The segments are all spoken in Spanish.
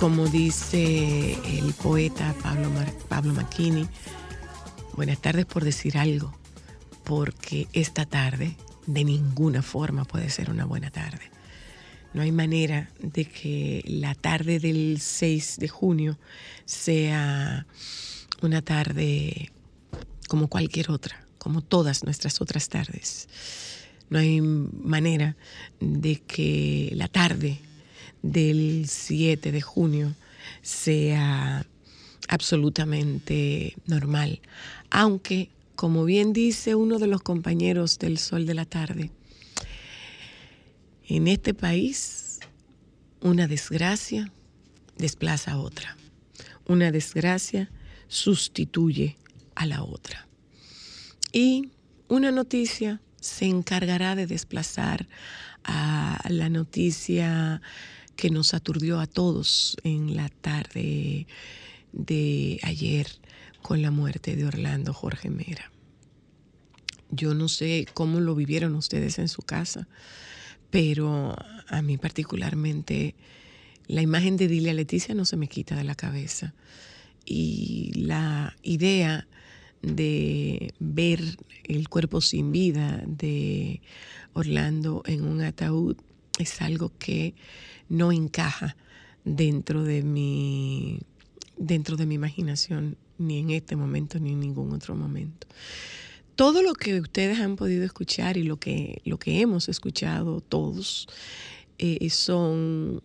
como dice el poeta Pablo, Mar- Pablo Macchini, buenas tardes por decir algo, porque esta tarde de ninguna forma puede ser una buena tarde. No hay manera de que la tarde del 6 de junio sea una tarde como cualquier otra, como todas nuestras otras tardes. No hay manera de que la tarde del 7 de junio sea absolutamente normal. Aunque, como bien dice uno de los compañeros del Sol de la Tarde, en este país una desgracia desplaza a otra. Una desgracia sustituye a la otra. Y una noticia se encargará de desplazar a la noticia que nos aturdió a todos en la tarde de ayer con la muerte de Orlando Jorge Mera. Yo no sé cómo lo vivieron ustedes en su casa, pero a mí particularmente la imagen de Dilia Leticia no se me quita de la cabeza. Y la idea de ver el cuerpo sin vida de Orlando en un ataúd es algo que no encaja dentro de mi dentro de mi imaginación ni en este momento ni en ningún otro momento. Todo lo que ustedes han podido escuchar y lo que lo que hemos escuchado todos eh, son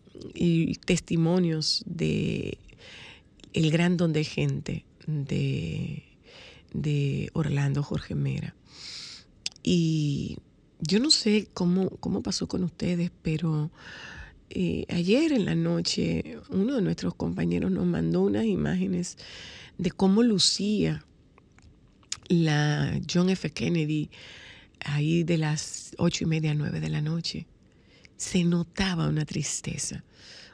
testimonios de el gran don de gente de de Orlando Jorge Mera. Y yo no sé cómo, cómo pasó con ustedes, pero eh, ayer en la noche uno de nuestros compañeros nos mandó unas imágenes de cómo lucía la John F. Kennedy ahí de las ocho y media nueve de la noche. Se notaba una tristeza,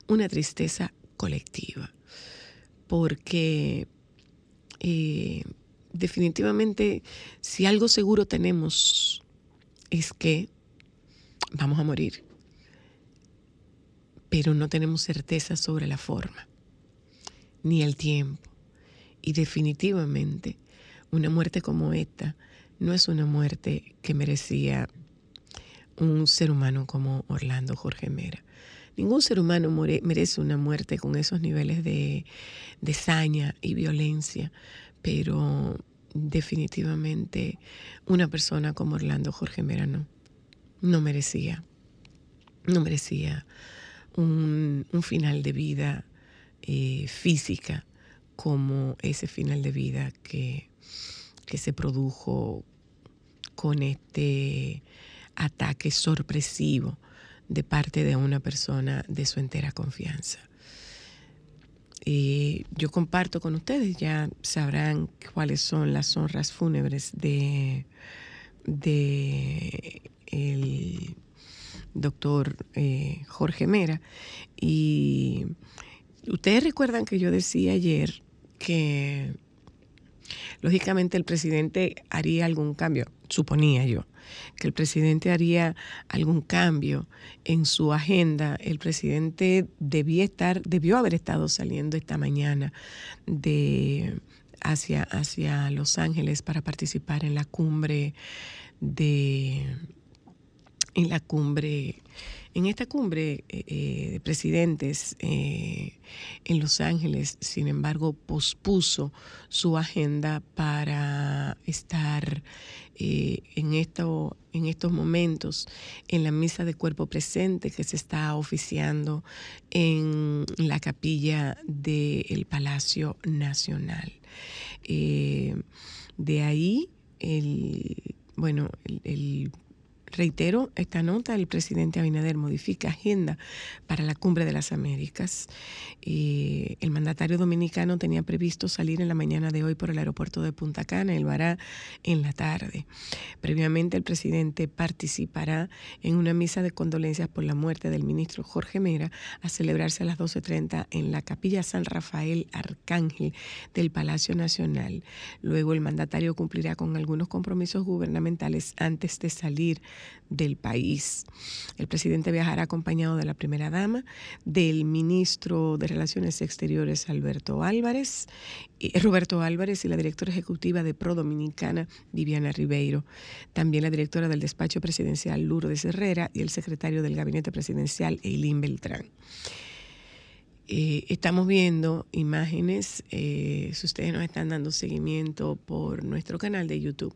una tristeza colectiva, porque eh, definitivamente si algo seguro tenemos es que vamos a morir, pero no tenemos certeza sobre la forma ni el tiempo. Y definitivamente una muerte como esta no es una muerte que merecía un ser humano como Orlando Jorge Mera. Ningún ser humano merece una muerte con esos niveles de, de saña y violencia, pero definitivamente una persona como Orlando Jorge Mera no, no merecía, no merecía un, final de vida eh, física como ese final de vida que, que se produjo con este ataque sorpresivo de parte de una persona de su entera confianza. Y yo comparto con ustedes, ya sabrán cuáles son las honras fúnebres de, de el doctor eh, Jorge Mera. Y ustedes recuerdan que yo decía ayer que lógicamente el presidente haría algún cambio, suponía yo, que el presidente haría algún cambio en su agenda. El presidente debía estar, debió haber estado saliendo esta mañana de hacia, hacia Los Ángeles para participar en la cumbre de en la cumbre, en esta cumbre eh, eh, de presidentes eh, en Los Ángeles, sin embargo, pospuso su agenda para estar en, esto, en estos momentos en la misa de cuerpo presente que se está oficiando en la capilla del Palacio Nacional. de ahí, el, bueno, el Reitero esta nota, el presidente Abinader modifica agenda para la cumbre de las Américas. Eh, el mandatario dominicano tenía previsto salir en la mañana de hoy por el aeropuerto de Punta Cana, él lo hará en la tarde. Previamente el presidente participará en una misa de condolencias por la muerte del ministro Jorge Mera a celebrarse a las 12.30 en la capilla San Rafael Arcángel del Palacio Nacional. Luego el mandatario cumplirá con algunos compromisos gubernamentales antes de salir del país. El presidente viajará acompañado de la primera dama, del ministro de Relaciones Exteriores Alberto Álvarez, Roberto Álvarez y la directora ejecutiva de Pro Dominicana Viviana Ribeiro, también la directora del despacho presidencial Lourdes Herrera y el secretario del gabinete presidencial Eileen Beltrán. Eh, estamos viendo imágenes, eh, si ustedes nos están dando seguimiento por nuestro canal de YouTube,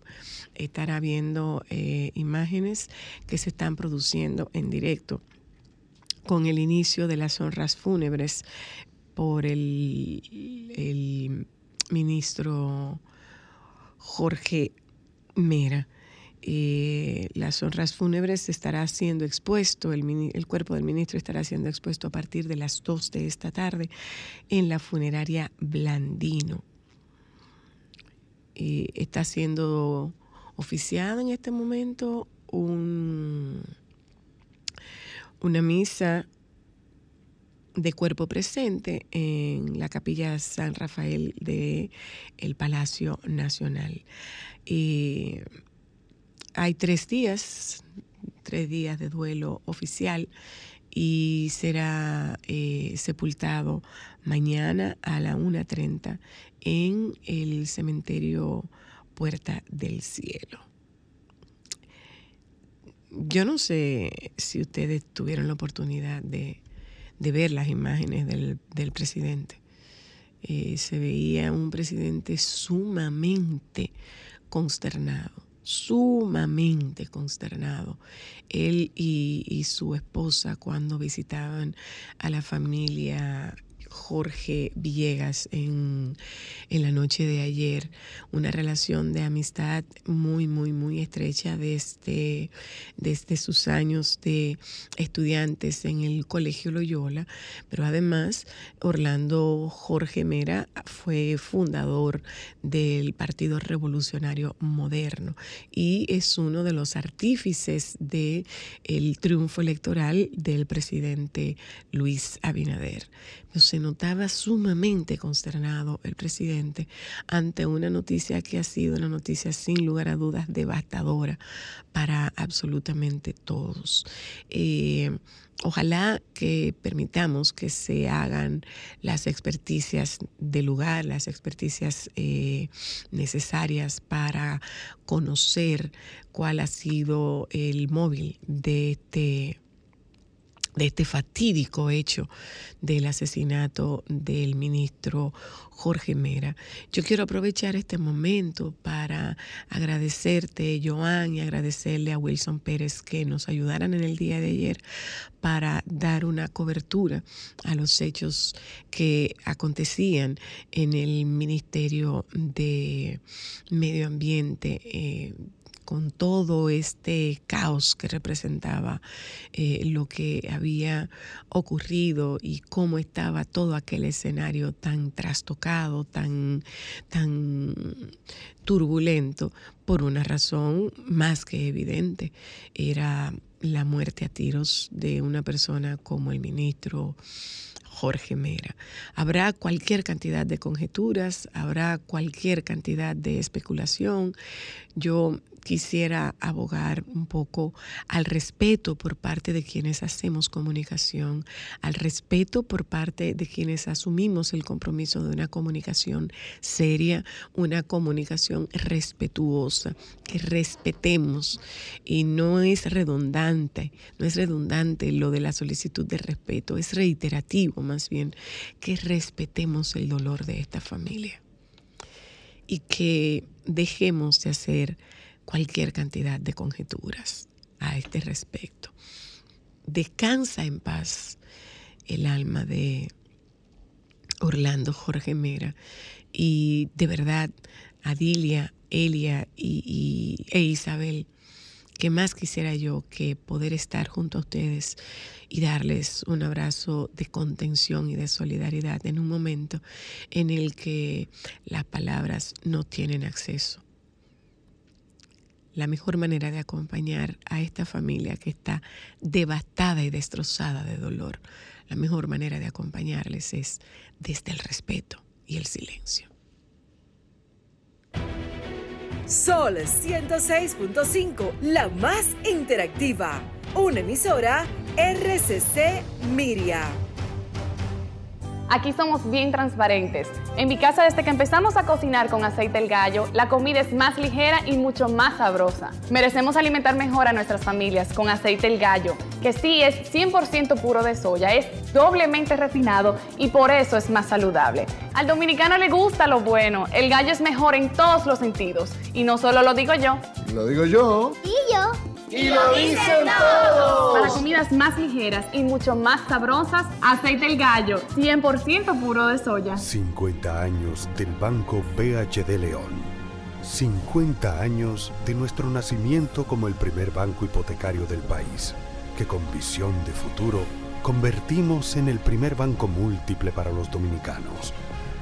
estará viendo eh, imágenes que se están produciendo en directo con el inicio de las honras fúnebres por el, el ministro Jorge Mera. Eh, las honras fúnebres estará siendo expuesto, el, el, cuerpo del ministro estará siendo expuesto a partir de las 2 de esta tarde en la funeraria Blandino. Eh, está siendo oficiada en este momento un, una misa de cuerpo presente en la capilla San Rafael del el Palacio Nacional. Eh, hay tres días, tres días de duelo oficial y será eh, sepultado mañana a la 1.30 en el cementerio Puerta del Cielo. Yo no sé si ustedes tuvieron la oportunidad de, ver las imágenes del, presidente. Eh, se veía un presidente sumamente consternado sumamente consternado, él y, su esposa cuando visitaban a la familia Jorge Villegas en, la noche de ayer. Una relación de amistad muy, muy, muy estrecha desde, desde sus años de estudiantes en el Colegio Loyola, pero además Orlando Jorge Mera fue fundador del Partido Revolucionario Moderno y es uno de los artífices del el triunfo electoral del presidente Luis Abinader se notaba sumamente consternado el presidente ante una noticia que ha sido una noticia sin lugar a dudas devastadora para absolutamente todos. Eh, ojalá que permitamos que se hagan las experticias del lugar, las experticias eh, necesarias para conocer cuál ha sido el móvil de este de este fatídico hecho del asesinato del ministro Jorge Mera. Yo quiero aprovechar este momento para agradecerte, Joan, y agradecerle a Wilson Pérez que nos ayudaran en el día de ayer para dar una cobertura a los hechos que acontecían en el Ministerio de Medio Ambiente. Eh, con todo este caos que representaba eh, lo que había ocurrido y cómo estaba todo aquel escenario tan trastocado, tan, tan turbulento, por una razón más que evidente. Era la muerte a tiros de una persona como el ministro Jorge Mera. Habrá cualquier cantidad de conjeturas, habrá cualquier cantidad de especulación. Yo quisiera abogar un poco al respeto por parte de quienes hacemos comunicación, al respeto por parte de quienes asumimos el compromiso de una comunicación seria, una comunicación respetuosa, que respetemos. Y no es redundante, no es redundante lo de la solicitud de respeto, es reiterativo más bien, que respetemos el dolor de esta familia y que dejemos de hacer cualquier cantidad de conjeturas a este respecto. Descansa en paz el alma de Orlando Jorge Mera y de verdad Adilia, Elia y, e Isabel, que más quisiera yo que poder estar junto a ustedes y darles un abrazo de contención y de solidaridad en un momento en el que las palabras no tienen acceso la mejor manera de acompañar a esta familia que está devastada y destrozada de dolor, la mejor manera de acompañarles es desde el respeto y el silencio. Sol 106.5, la más interactiva. Una emisora RCC Miria. Aquí somos bien transparentes. En mi casa, desde que empezamos a cocinar con aceite el gallo, la comida es más ligera y mucho más sabrosa. Merecemos alimentar mejor a nuestras familias con aceite el gallo, que sí es 100% puro de soya, es doblemente refinado y por eso es más saludable. Al dominicano le gusta lo bueno, el gallo es mejor en todos los sentidos. Y no solo lo digo yo, Lo digo yo. Para comidas más ligeras y mucho más sabrosas, aceite el gallo, 100% puro de soya. 50 años del Banco BHD León. 50 años de nuestro nacimiento como el primer banco hipotecario del país, que con visión de futuro convertimos en el primer banco múltiple para los dominicanos.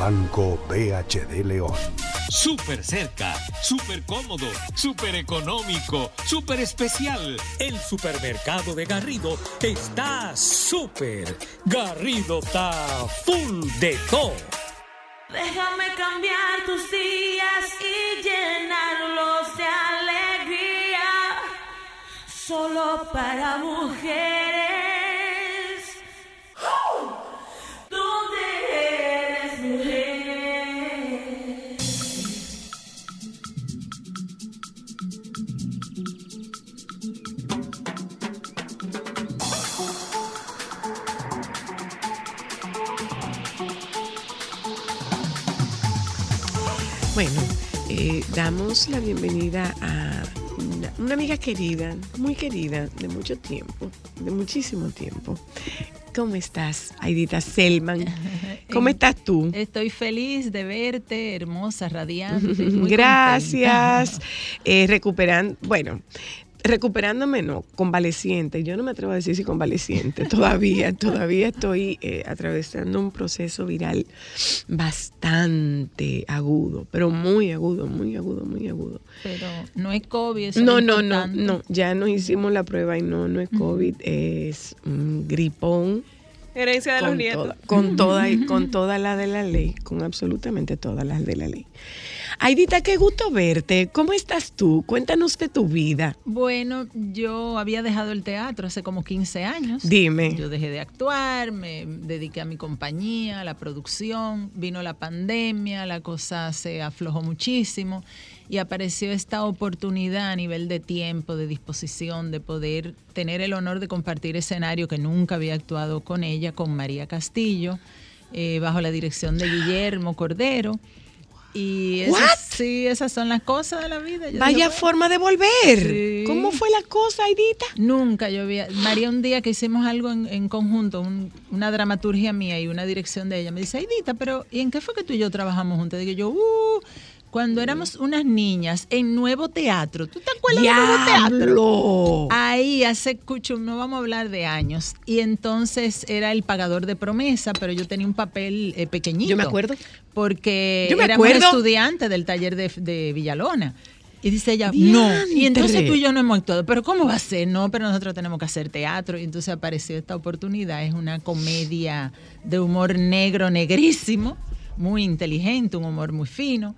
Banco BHD León. Súper cerca, súper cómodo, súper económico, súper especial. El supermercado de Garrido está súper. Garrido está full de todo. Déjame cambiar tus días y llenarlos de alegría. Solo para mujeres. Damos la bienvenida a una, una amiga querida, muy querida, de mucho tiempo, de muchísimo tiempo. ¿Cómo estás, Aidita Selman? ¿Cómo estás tú? Estoy feliz de verte, hermosa, radiante. muy Gracias. Eh, recuperando, bueno, recuperándome, no, convaleciente. Yo no me atrevo a decir si convaleciente. Todavía, todavía estoy eh, atravesando un proceso viral bastante agudo, pero muy agudo, muy agudo, muy agudo. Pero no es COVID. eso No, es no, no, no. Ya nos hicimos la prueba y no, no es COVID, es un gripón. Herencia de los nietos. toda, con, toda, y- con todas las de la ley, con absolutamente todas las de la ley. Aidita, qué gusto verte. ¿Cómo estás tú? Cuéntanos de tu vida. Bueno, yo había dejado el teatro hace como 15 años. Dime. Yo dejé de actuar, me dediqué a mi compañía, a la producción, vino la pandemia, la cosa se aflojó muchísimo y apareció esta oportunidad a nivel de tiempo, de disposición, de poder tener el honor de compartir escenario que nunca había actuado con ella, con María Castillo, eh, bajo la dirección de Guillermo Cordero. Y esas, sí, esas son las cosas de la vida. Yo dije, Vaya bueno, forma de volver. Sí. ¿Cómo fue la cosa, Aidita? Nunca yo había. María, un día que hicimos algo en, en conjunto, un- una dramaturgia mía y una dirección de ella, me dice, Aidita, pero ¿y en qué fue que tú y yo trabajamos juntas? Digo yo, uh, cuando éramos unas niñas en Nuevo Teatro. ¿Tú te acuerdas de Nuevo Teatro? Ahí hace cucho, no vamos a hablar de años. Y entonces era el pagador de promesa, pero yo tenía un papel eh, pequeñito. Yo me acuerdo. Porque Yo me éramos acuerdo. estudiantes del taller de, de Villalona. Y dice ella, no. Y entonces tú y yo no hemos actuado. Pero ¿cómo va a ser? No, pero nosotros tenemos que hacer teatro. Y entonces apareció esta oportunidad. Es una comedia de humor negro, negrísimo, muy inteligente, un humor muy fino.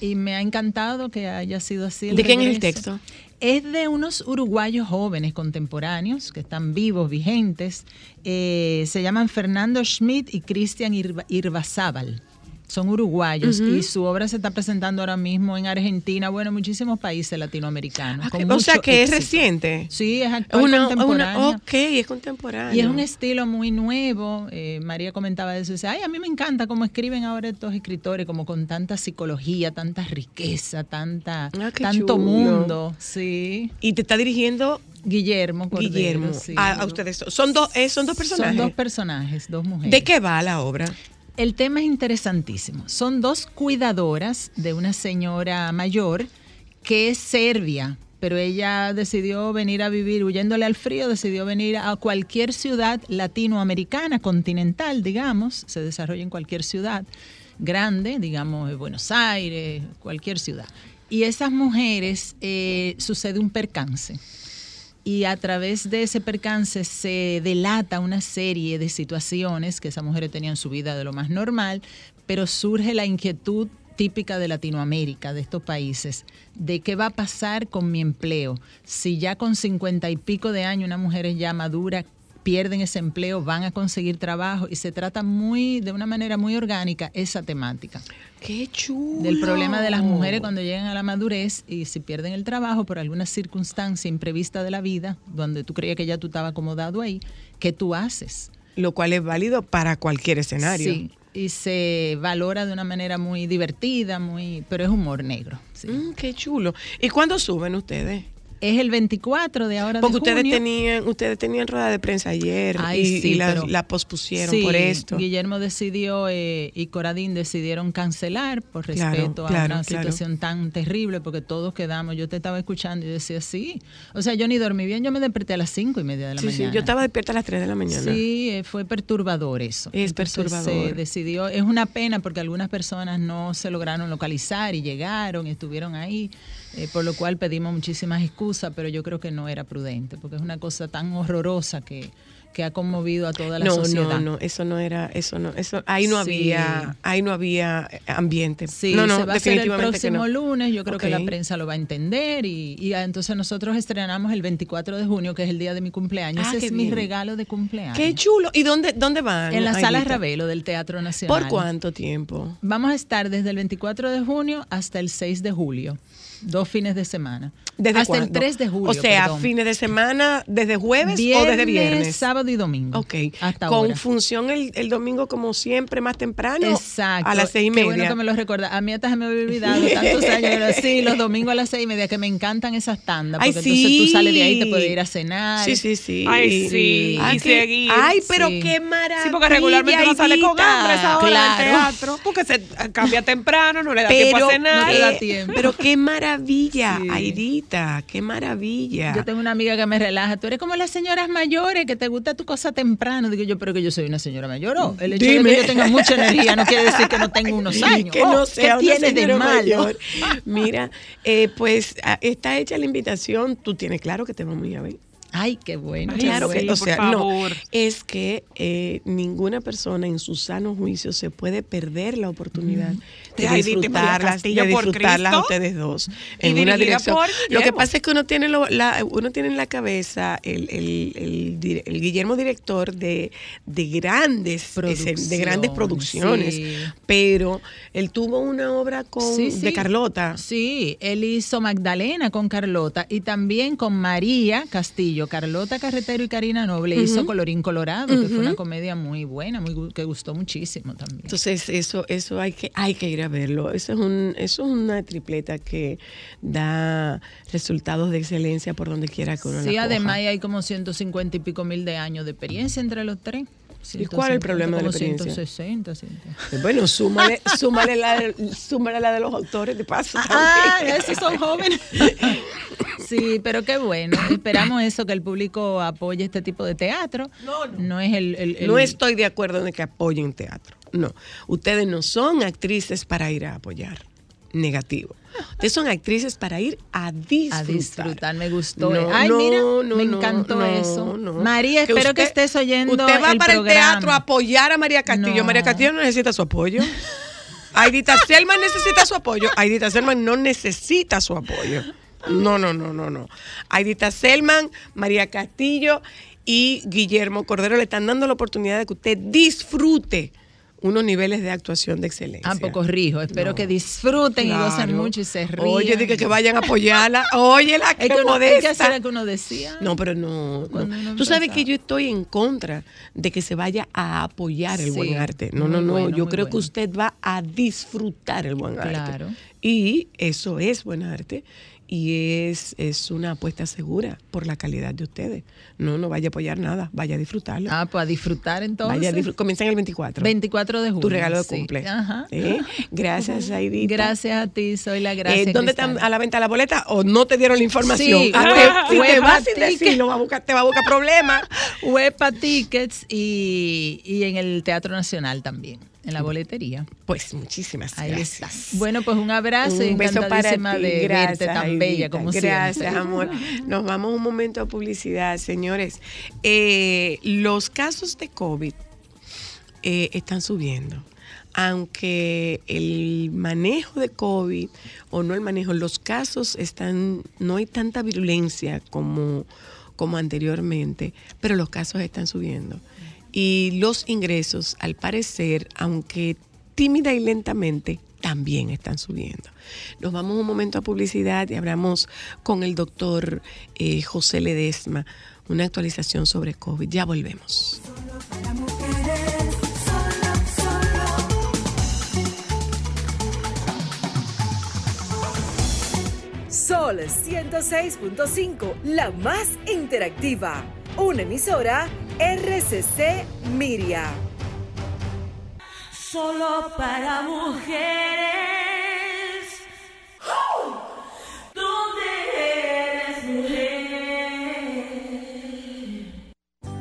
Y me ha encantado que haya sido así. ¿De quién es el texto? Es de unos uruguayos jóvenes contemporáneos que están vivos, vigentes. Eh, se llaman Fernando Schmidt y Cristian Irba- Irbazábal. Son uruguayos y su obra se está presentando ahora mismo en Argentina, bueno, muchísimos países latinoamericanos. Con o sea que es reciente. Sí, es actual una, contemporánea. una- ok, es contemporáneo. Y es un estilo muy nuevo. eh, María comentaba eso. Dice, ay, a mí me encanta cómo escriben ahora estos escritores, como con tanta psicología, tanta riqueza, tanta, Ah, tanto chulo. mundo. Sí. Y te está dirigiendo Guillermo Cordero. Guillermo. sí. A, a ustedes. Son dos, eh, son dos personajes. Son dos personajes, dos mujeres. ¿De qué va la obra? El tema es interesantísimo. Son dos cuidadoras de una señora mayor que es serbia, pero ella decidió venir a vivir, huyéndole al frío, decidió venir a cualquier ciudad latinoamericana, continental, digamos, se desarrolla en cualquier ciudad grande, digamos, Buenos Aires, cualquier ciudad. Y esas mujeres eh, sucede un percance y a través de ese percance se delata una serie de situaciones que esas mujeres tenían en su vida de lo más normal, pero surge la inquietud típica de Latinoamérica, de estos países, de qué va a pasar con mi empleo. Si ya con cincuenta y pico de años una mujer es ya madura, pierden ese empleo, van a conseguir trabajo y se trata muy, de una manera muy orgánica esa temática ¡Qué chulo! del problema de las mujeres cuando llegan a la madurez y si pierden el trabajo por alguna circunstancia imprevista de la vida, donde tú creías que ya tú estabas acomodado ahí, ¿qué tú haces? Lo cual es válido para cualquier escenario. Sí, y se valora de una manera muy divertida, muy, pero es humor negro. sí. Mm, ¡Qué chulo! ¿Y cuándo suben ustedes? Es el 24 de ahora Porque de ustedes junio. tenían, ustedes tenían rueda de prensa ayer Ay, y, sí, y la, pospusieron Sí, por esto. Guillermo decidió eh, y Coradín decidieron cancelar por Claro, respeto a claro, una claro. situación tan terrible, porque todos quedamos. Yo te estaba escuchando y decía, sí. O sea, yo ni dormí bien, yo me desperté a las cinco y media de la Sí, sí, mañana. yo estaba despierta a las 3 de la mañana. Sí, eh, fue perturbador eso. Es Entonces, perturbador. Se decidió, es una pena porque algunas personas no se lograron localizar y llegaron y estuvieron ahí, eh, por lo cual pedimos muchísimas excusas, pero yo creo que no era prudente, porque es una cosa tan horrorosa que, que ha conmovido a toda la no, sociedad. no, no, eso no era, eso no, eso, ahí no Sí. había, ahí no había ambiente. Sí, no, no, se va a hacer el definitivamente próximo no. lunes. Yo creo que la prensa lo va a entender y, y, ah, entonces nosotros estrenamos el 24 de junio, que es el día de mi cumpleaños. Ah, Ese es mi regalo de cumpleaños. Qué chulo. ¿Y dónde, dónde van? en la sala? Ravelo del Teatro Nacional. ¿Por cuánto tiempo? Vamos a estar desde el 24 de junio hasta el 6 de julio. Dos fines de semana. ¿Desde hasta el cuándo? 3 de julio. O sea, perdón. fines de semana, desde jueves o desde viernes. sábado y domingo. Ok. Hasta Con ahora. función el, el domingo como siempre, más temprano. Exacto. A las seis y Qué media. bueno que me lo recuerda. A mí hasta se me había olvidado tantos años. Pero sí, los domingos a las seis y media, que me encantan esas tandas. Ay, Porque entonces tú sí. sales de ahí y te puedes ir a cenar. Sí, sí, sí. Ay, sí. Ay, Y qué- seguir. Ay, pero Sí. qué maravilla. Sí, porque regularmente uno sale con hambre a esa hora Claro. del teatro, porque se cambia temprano, no le da tiempo Pero, a cenar. no te da tiempo. pero qué maravilla, Sí. Aidita, qué maravilla. Yo tengo una amiga que me relaja. Tú eres como las señoras mayores que te gusta tu cosa temprano. Digo yo, pero que yo soy una señora mayor. Oh, el hecho Dime. de que yo tenga mucha energía no quiere decir que no tengo unos años. que Oh, no sea ¿Qué una tiene de malo? mayor. Mira, eh, pues está hecha la invitación. Tú tienes claro que te vamos a ver. Ay, qué bueno. Claro que, o sea, no, es que eh, ninguna persona en su sano juicio se puede perder la oportunidad De disfrutarlas, de disfrutarlas a ustedes dos en una dirección. por Lo que pasa es que uno tiene, lo- la, uno tiene en la cabeza el, el- el Guillermo director de, de grandes de grandes producciones, sí. pero él tuvo una obra con Sí, de. Carlota. Sí, él hizo Magdalena con Carlota y también con María Castillo, Carlota Carretero y Karina Noble. Hizo Colorín Colorado, que fue una comedia muy buena, muy que gustó muchísimo también. Entonces, eso, eso hay que, hay que ir a verlo. Eso es un, eso es una tripleta que da resultados de excelencia por donde quiera que uno Sí, la además coja. hay como 150 y pico mil de años de experiencia entre los tres. ¿Y cuál es el 150, problema de la experiencia? 160, 160. Bueno, súmale, súmale, la, de- súmale la de los autores de paso. Ah, también. esos son jóvenes. Sí, pero qué bueno. Esperamos eso, que el público apoye este tipo de teatro. No, no. es el, el- el- No estoy de acuerdo en que apoyen teatro. No. Ustedes no son actrices para ir a apoyar. Negativo. Ustedes son actrices para ir a disfrutar. a disfrutar. Me gustó. No, Ay, no, mira, no, me encantó eso. María, espero que usted- estés oyendo Usted va el para programa. el teatro a apoyar a María Castillo. María Castillo no necesita su apoyo. Aidita Selman necesita su apoyo. Aidita Selman no necesita su apoyo. No, no, no, no, no. Aidita Selman, María Castillo y Guillermo Cordero le están dando la oportunidad de que usted disfrute unos niveles de actuación de excelencia. Ah, poco rijo. Espero No. que disfruten y gocen mucho y se rían. Oye, dije que vayan a apoyarla. Oye, la que Es que uno, que que decía. No, pero no. Tú sabes que yo estoy en contra de que se vaya a apoyar el Sí, buen arte. No, no, no. bueno, yo creo que usted va a disfrutar el buen arte. Claro. Y eso es buen arte. Y es, es una apuesta segura por la calidad de ustedes. No, no vaya a apoyar nada. Vaya a disfrutarlo. Ah, pues a disfrutar entonces. vaya a disfrutar. Comienzan el 24. 24 de julio. Tu regalo de sí. cumple. Ajá. Gracias, Aidita. Gracias a ti, soy la Eh, gracia. ¿Dónde están a la venta la boleta o no te dieron la información? Sí, Ah, te- si te vas sin decirlo, va a buscar- te va a buscar problemas. Huepa Tickets y, y en el Teatro Nacional también, en la boletería. Pues muchísimas Ahí gracias. Bueno, pues un abrazo y Un beso para ti. de Gracias, verte tan Aidita. bella como Gracias, siempre. amor. Nos vamos un momento a publicidad, señores. Eh, los casos de COVID eh, están subiendo. Aunque el manejo de COVID, o no el manejo, los casos están, no hay tanta virulencia como, como anteriormente, pero los casos están subiendo. Y los ingresos, al parecer, aunque tímida y lentamente, también están subiendo. Nos vamos un momento a publicidad y hablamos con el doctor eh, José Ledesma, una actualización sobre COVID. Ya volvemos. Sol 106.5, la más interactiva. Una emisora RCC Miria. Solo para mujeres.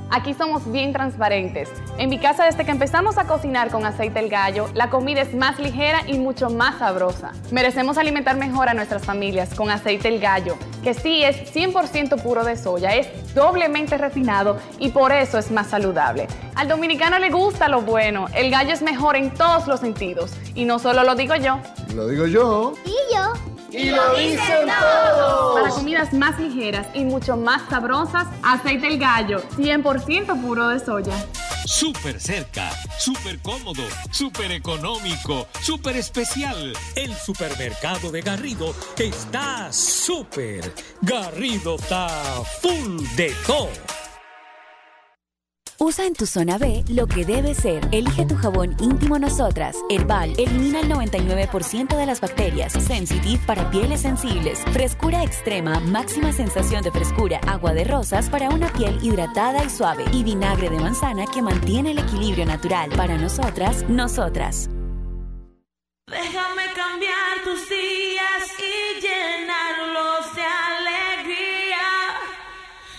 Aquí somos bien transparentes. En mi casa, desde que empezamos a cocinar con aceite el gallo, la comida es más ligera y mucho más sabrosa. Merecemos alimentar mejor a nuestras familias con aceite el gallo, que sí es 100% puro de soya, es doblemente refinado y por eso es más saludable. Al dominicano le gusta lo bueno, el gallo es mejor en todos los sentidos. Y no solo lo digo yo, Lo digo yo. Para comidas más ligeras y mucho más sabrosas, aceite el gallo, 100% puro de soya. Súper cerca, súper cómodo, súper económico, súper especial. El supermercado de Garrido está súper. Garrido está full de todo. Usa en tu zona B lo que debe ser. Elige tu jabón íntimo Nosotras. Herbal elimina el 99% de las bacterias. Sensitive para pieles sensibles. Frescura extrema, máxima sensación de frescura. Agua de rosas para una piel hidratada y suave. Y vinagre de manzana que mantiene el equilibrio natural. Para nosotras, nosotras. Déjame cambiar tus días y llenarlos de alegría.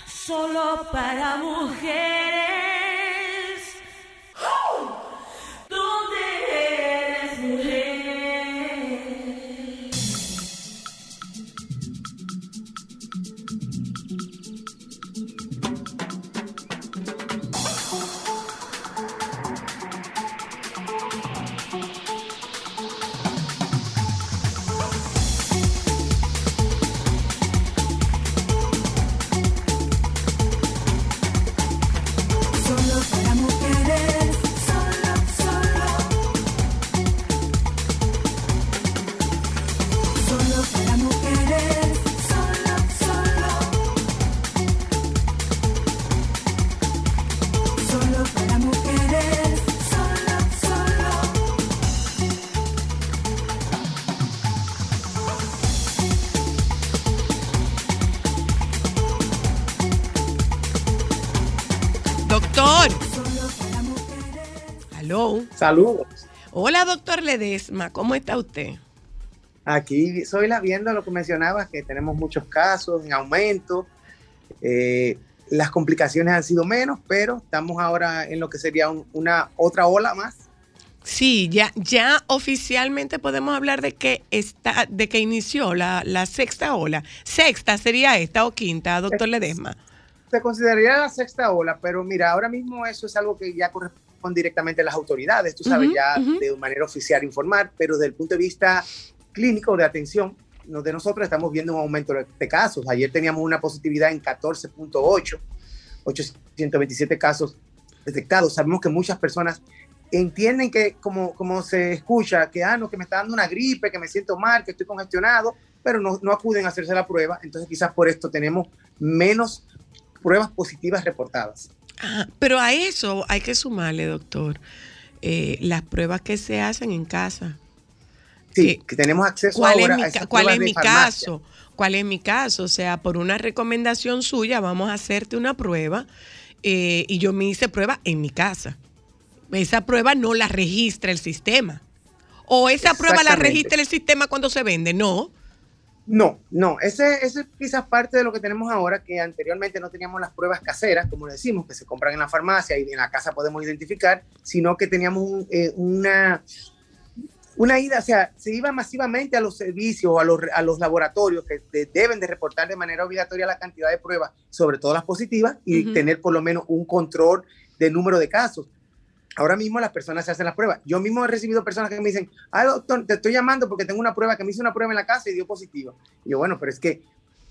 Solo para mujeres. Aló. Saludos. Hola, doctor Ledesma. ¿Cómo está usted? Aquí soy la viendo lo que mencionabas, que tenemos muchos casos en aumento. Eh, las complicaciones han sido menos, pero estamos ahora en lo que sería un- una otra ola más. Sí, ya, ya oficialmente podemos hablar de que está, de que inició la, la sexta ola. Sexta sería esta o quinta, doctor Ledesma. Se consideraría la sexta ola, pero mira, ahora mismo eso es algo que ya corresponde directamente las autoridades, tú sabes, ya de manera oficial informar, pero desde el punto de vista clínico de atención, de nosotros estamos viendo un aumento de, de casos. Ayer teníamos una positividad en 14.8, 827 casos detectados. Sabemos que muchas personas entienden que como, como se escucha, que, ah, no, que me está dando una gripe, que me siento mal, que estoy congestionado, pero no, no acuden a hacerse la prueba. Entonces quizás por esto tenemos menos pruebas positivas reportadas. Ah, pero a eso hay que sumarle, doctor, eh, las pruebas que se hacen en casa. Sí, que tenemos acceso ¿Cuál ahora es mi, a esas cuál es mi farmacia. caso? ¿Cuál es mi caso? O sea, por una recomendación suya vamos a hacerte una prueba eh, y yo me hice prueba en mi casa. Esa prueba no la registra el sistema. O esa prueba la registra el sistema cuando se vende. No. No, no, ese, ese es quizás parte de lo que tenemos ahora, que anteriormente no teníamos las pruebas caseras, como decimos, que se compran en la farmacia y en la casa podemos identificar, sino que teníamos un, eh, una, una ida, o sea, se iba masivamente a los servicios o a los, a los laboratorios que de- deben de reportar de manera obligatoria la cantidad de pruebas, sobre todo las positivas, y tener por lo menos un control de número de casos. Ahora mismo las personas se hacen las pruebas. Yo mismo he recibido personas que me dicen, ah, doctor, te estoy llamando porque tengo una prueba, que me hice una prueba en la casa y dio positivo. Y yo, bueno, pero es que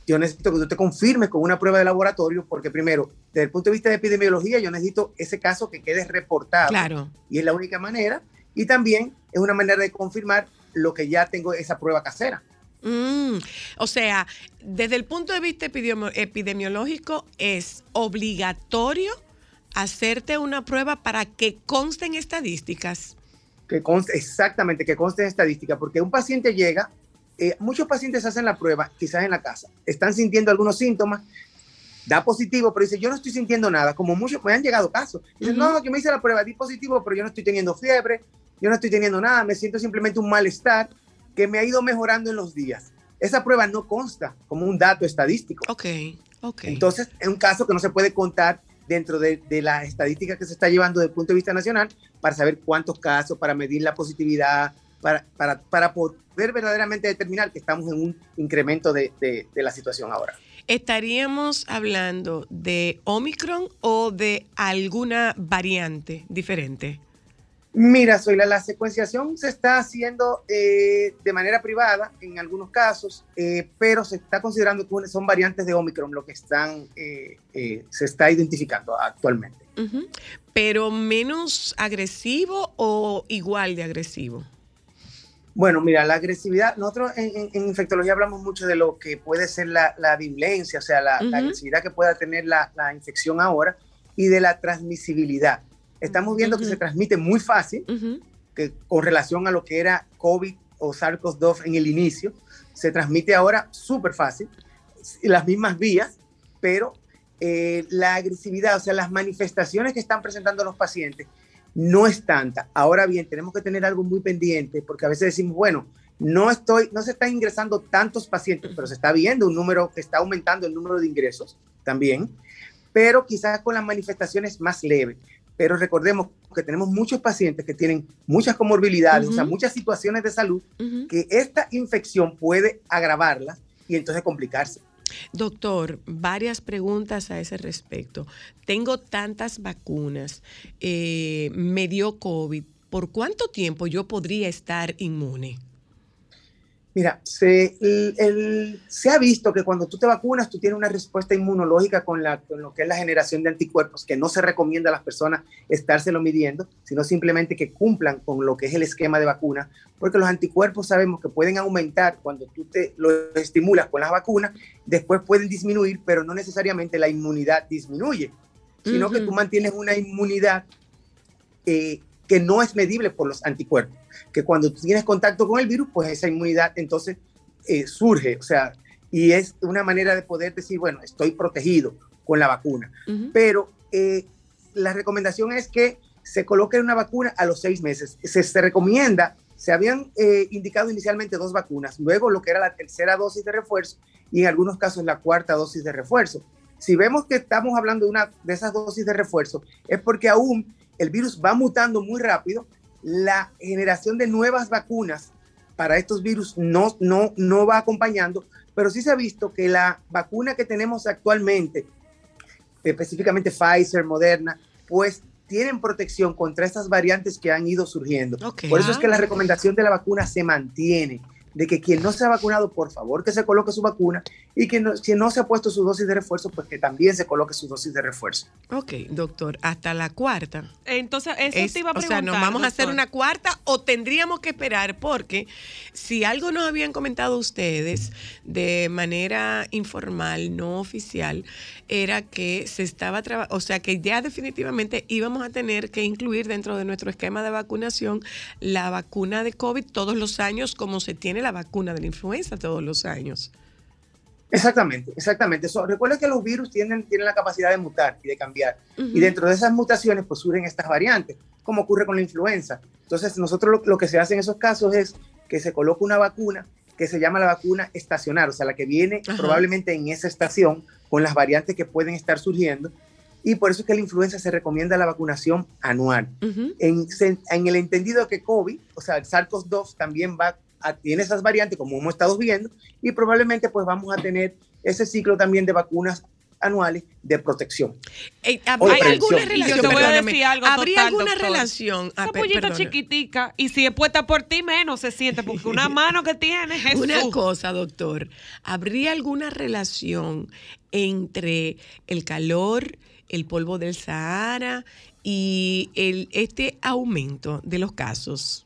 yo necesito que tú te confirmes con una prueba de laboratorio, porque primero, desde el punto de vista de epidemiología, yo necesito ese caso que quede reportado. Claro. Y es la única manera. Y también es una manera de confirmar lo que ya tengo esa prueba casera. Mm, o sea, desde el punto de vista epidemi- epidemiológico es obligatorio hacerte una prueba para que consten estadísticas. que conste, exactamente, que conste en estadística, porque un paciente llega, eh, muchos pacientes hacen la prueba, quizás en la casa, están sintiendo algunos síntomas, da positivo, pero dice, yo no estoy sintiendo nada, como muchos, me han llegado casos, dicen, Ujú. no, yo me hice la prueba, di positivo, pero yo no estoy teniendo fiebre, yo no estoy teniendo nada, me siento simplemente un malestar que me ha ido mejorando en los días. Esa prueba no consta como un dato estadístico. Ok, ok. Entonces, es un caso que no se puede contar dentro de, de la estadística que se está llevando desde el punto de vista nacional para saber cuántos casos, para medir la positividad, para, para, poder verdaderamente determinar que estamos en un incremento de- de la situación ahora. ¿Estaríamos hablando de Omicron o de alguna variante diferente? Mira, soy la, la secuenciación se está haciendo eh, de manera privada en algunos casos, eh, pero se está considerando que son variantes de Omicron lo que están, eh, eh, se está identificando actualmente. ¿Pero menos agresivo o igual de agresivo? Bueno, mira, la agresividad, nosotros en, en- en infectología hablamos mucho de lo que puede ser la, la virulencia, o sea, la, la agresividad que pueda tener la infección ahora y de la transmisibilidad. Estamos viendo que se transmite muy fácil, que con relación a lo que era COVID o SARS-CoV-2 en el inicio, se transmite ahora súper fácil, las mismas vías, pero eh, la agresividad, o sea, las manifestaciones que están presentando los pacientes no es tanta. Ahora bien, tenemos que tener algo muy pendiente, porque a veces decimos, bueno, no estoy, no se están ingresando tantos pacientes, pero se está viendo un número que está aumentando el número de ingresos también, pero quizás con las manifestaciones más leves. Pero recordemos que tenemos muchos pacientes que tienen muchas comorbilidades, o sea, muchas situaciones de salud, que esta infección puede agravarlas y entonces complicarse. Doctor, varias preguntas a ese respecto. Tengo tantas vacunas, eh, me dio COVID. ¿Por cuánto tiempo yo podría estar inmune? Mira, se, el- el- se ha visto que cuando tú te vacunas, tú tienes una respuesta inmunológica con, la, con lo que es la generación de anticuerpos, que no se recomienda a las personas estárselo midiendo, sino simplemente que cumplan con lo que es el esquema de vacuna, porque los anticuerpos sabemos que pueden aumentar cuando tú te lo estimulas con las vacunas, después pueden disminuir, pero no necesariamente la inmunidad disminuye. sino que tú mantienes una inmunidad eh, que no es medible por los anticuerpos. Que cuando tú tienes contacto con el virus, pues esa inmunidad entonces eh, surge, o sea, y es una manera de poder decir, bueno, estoy protegido con la vacuna. Pero eh, la recomendación es que se coloque una vacuna a los seis meses. Se, se recomienda, se habían eh, indicado inicialmente dos vacunas, luego lo que era la tercera dosis de refuerzo y en algunos casos la cuarta dosis de refuerzo. Si vemos que estamos hablando de una de esas dosis de refuerzo, es porque aún el virus va mutando muy rápido, la generación de nuevas vacunas para estos virus no, no, no va acompañando, pero sí se ha visto que la vacuna que tenemos actualmente, específicamente Pfizer, Moderna, pues tienen protección contra estas variantes que han ido surgiendo. Por eso es que la recomendación de la vacuna se mantiene, de que quien no se ha vacunado, por favor, que se coloque su vacuna y que no, quien no se ha puesto su dosis de refuerzo, pues que también se coloque su dosis de refuerzo. Ok, doctor, hasta la cuarta. Entonces, eso Es- te iba a o sea, preguntar. ¿nos vamos a hacer una cuarta o tendríamos que esperar? Porque si algo nos habían comentado ustedes de manera informal, no oficial, era que se estaba trabajando, o sea, que ya definitivamente íbamos a tener que incluir dentro de nuestro esquema de vacunación la vacuna de COVID todos los años, como se tiene la vacuna de la influenza todos los años. Exactamente, exactamente. So, recuerda que los virus tienen, tienen la capacidad de mutar y de cambiar. Y dentro de esas mutaciones, pues surgen estas variantes, como ocurre con la influenza. Entonces, nosotros lo, lo que se hace en esos casos es que se coloca una vacuna que se llama la vacuna estacional, o sea, la que viene probablemente en esa estación con las variantes que pueden estar surgiendo. Y por eso es que la influenza se recomienda la vacunación anual. En, en el entendido que COVID, o sea, el SARS-CoV-2 también va tiene esas variantes como hemos estado viendo y probablemente pues vamos a tener ese ciclo también de vacunas anuales de protección. Eh, ¿hab- O de ¿Hay alguna Y yo relación? te voy a decir algo ¿Habría total, alguna doctor. relación? Ah, Esa pollita chiquitica y si es puesta por ti menos se siente porque una mano que tiene Jesús. Una cosa, doctor, ¿habría alguna relación entre el calor, el polvo del Sahara y el, este aumento de los casos?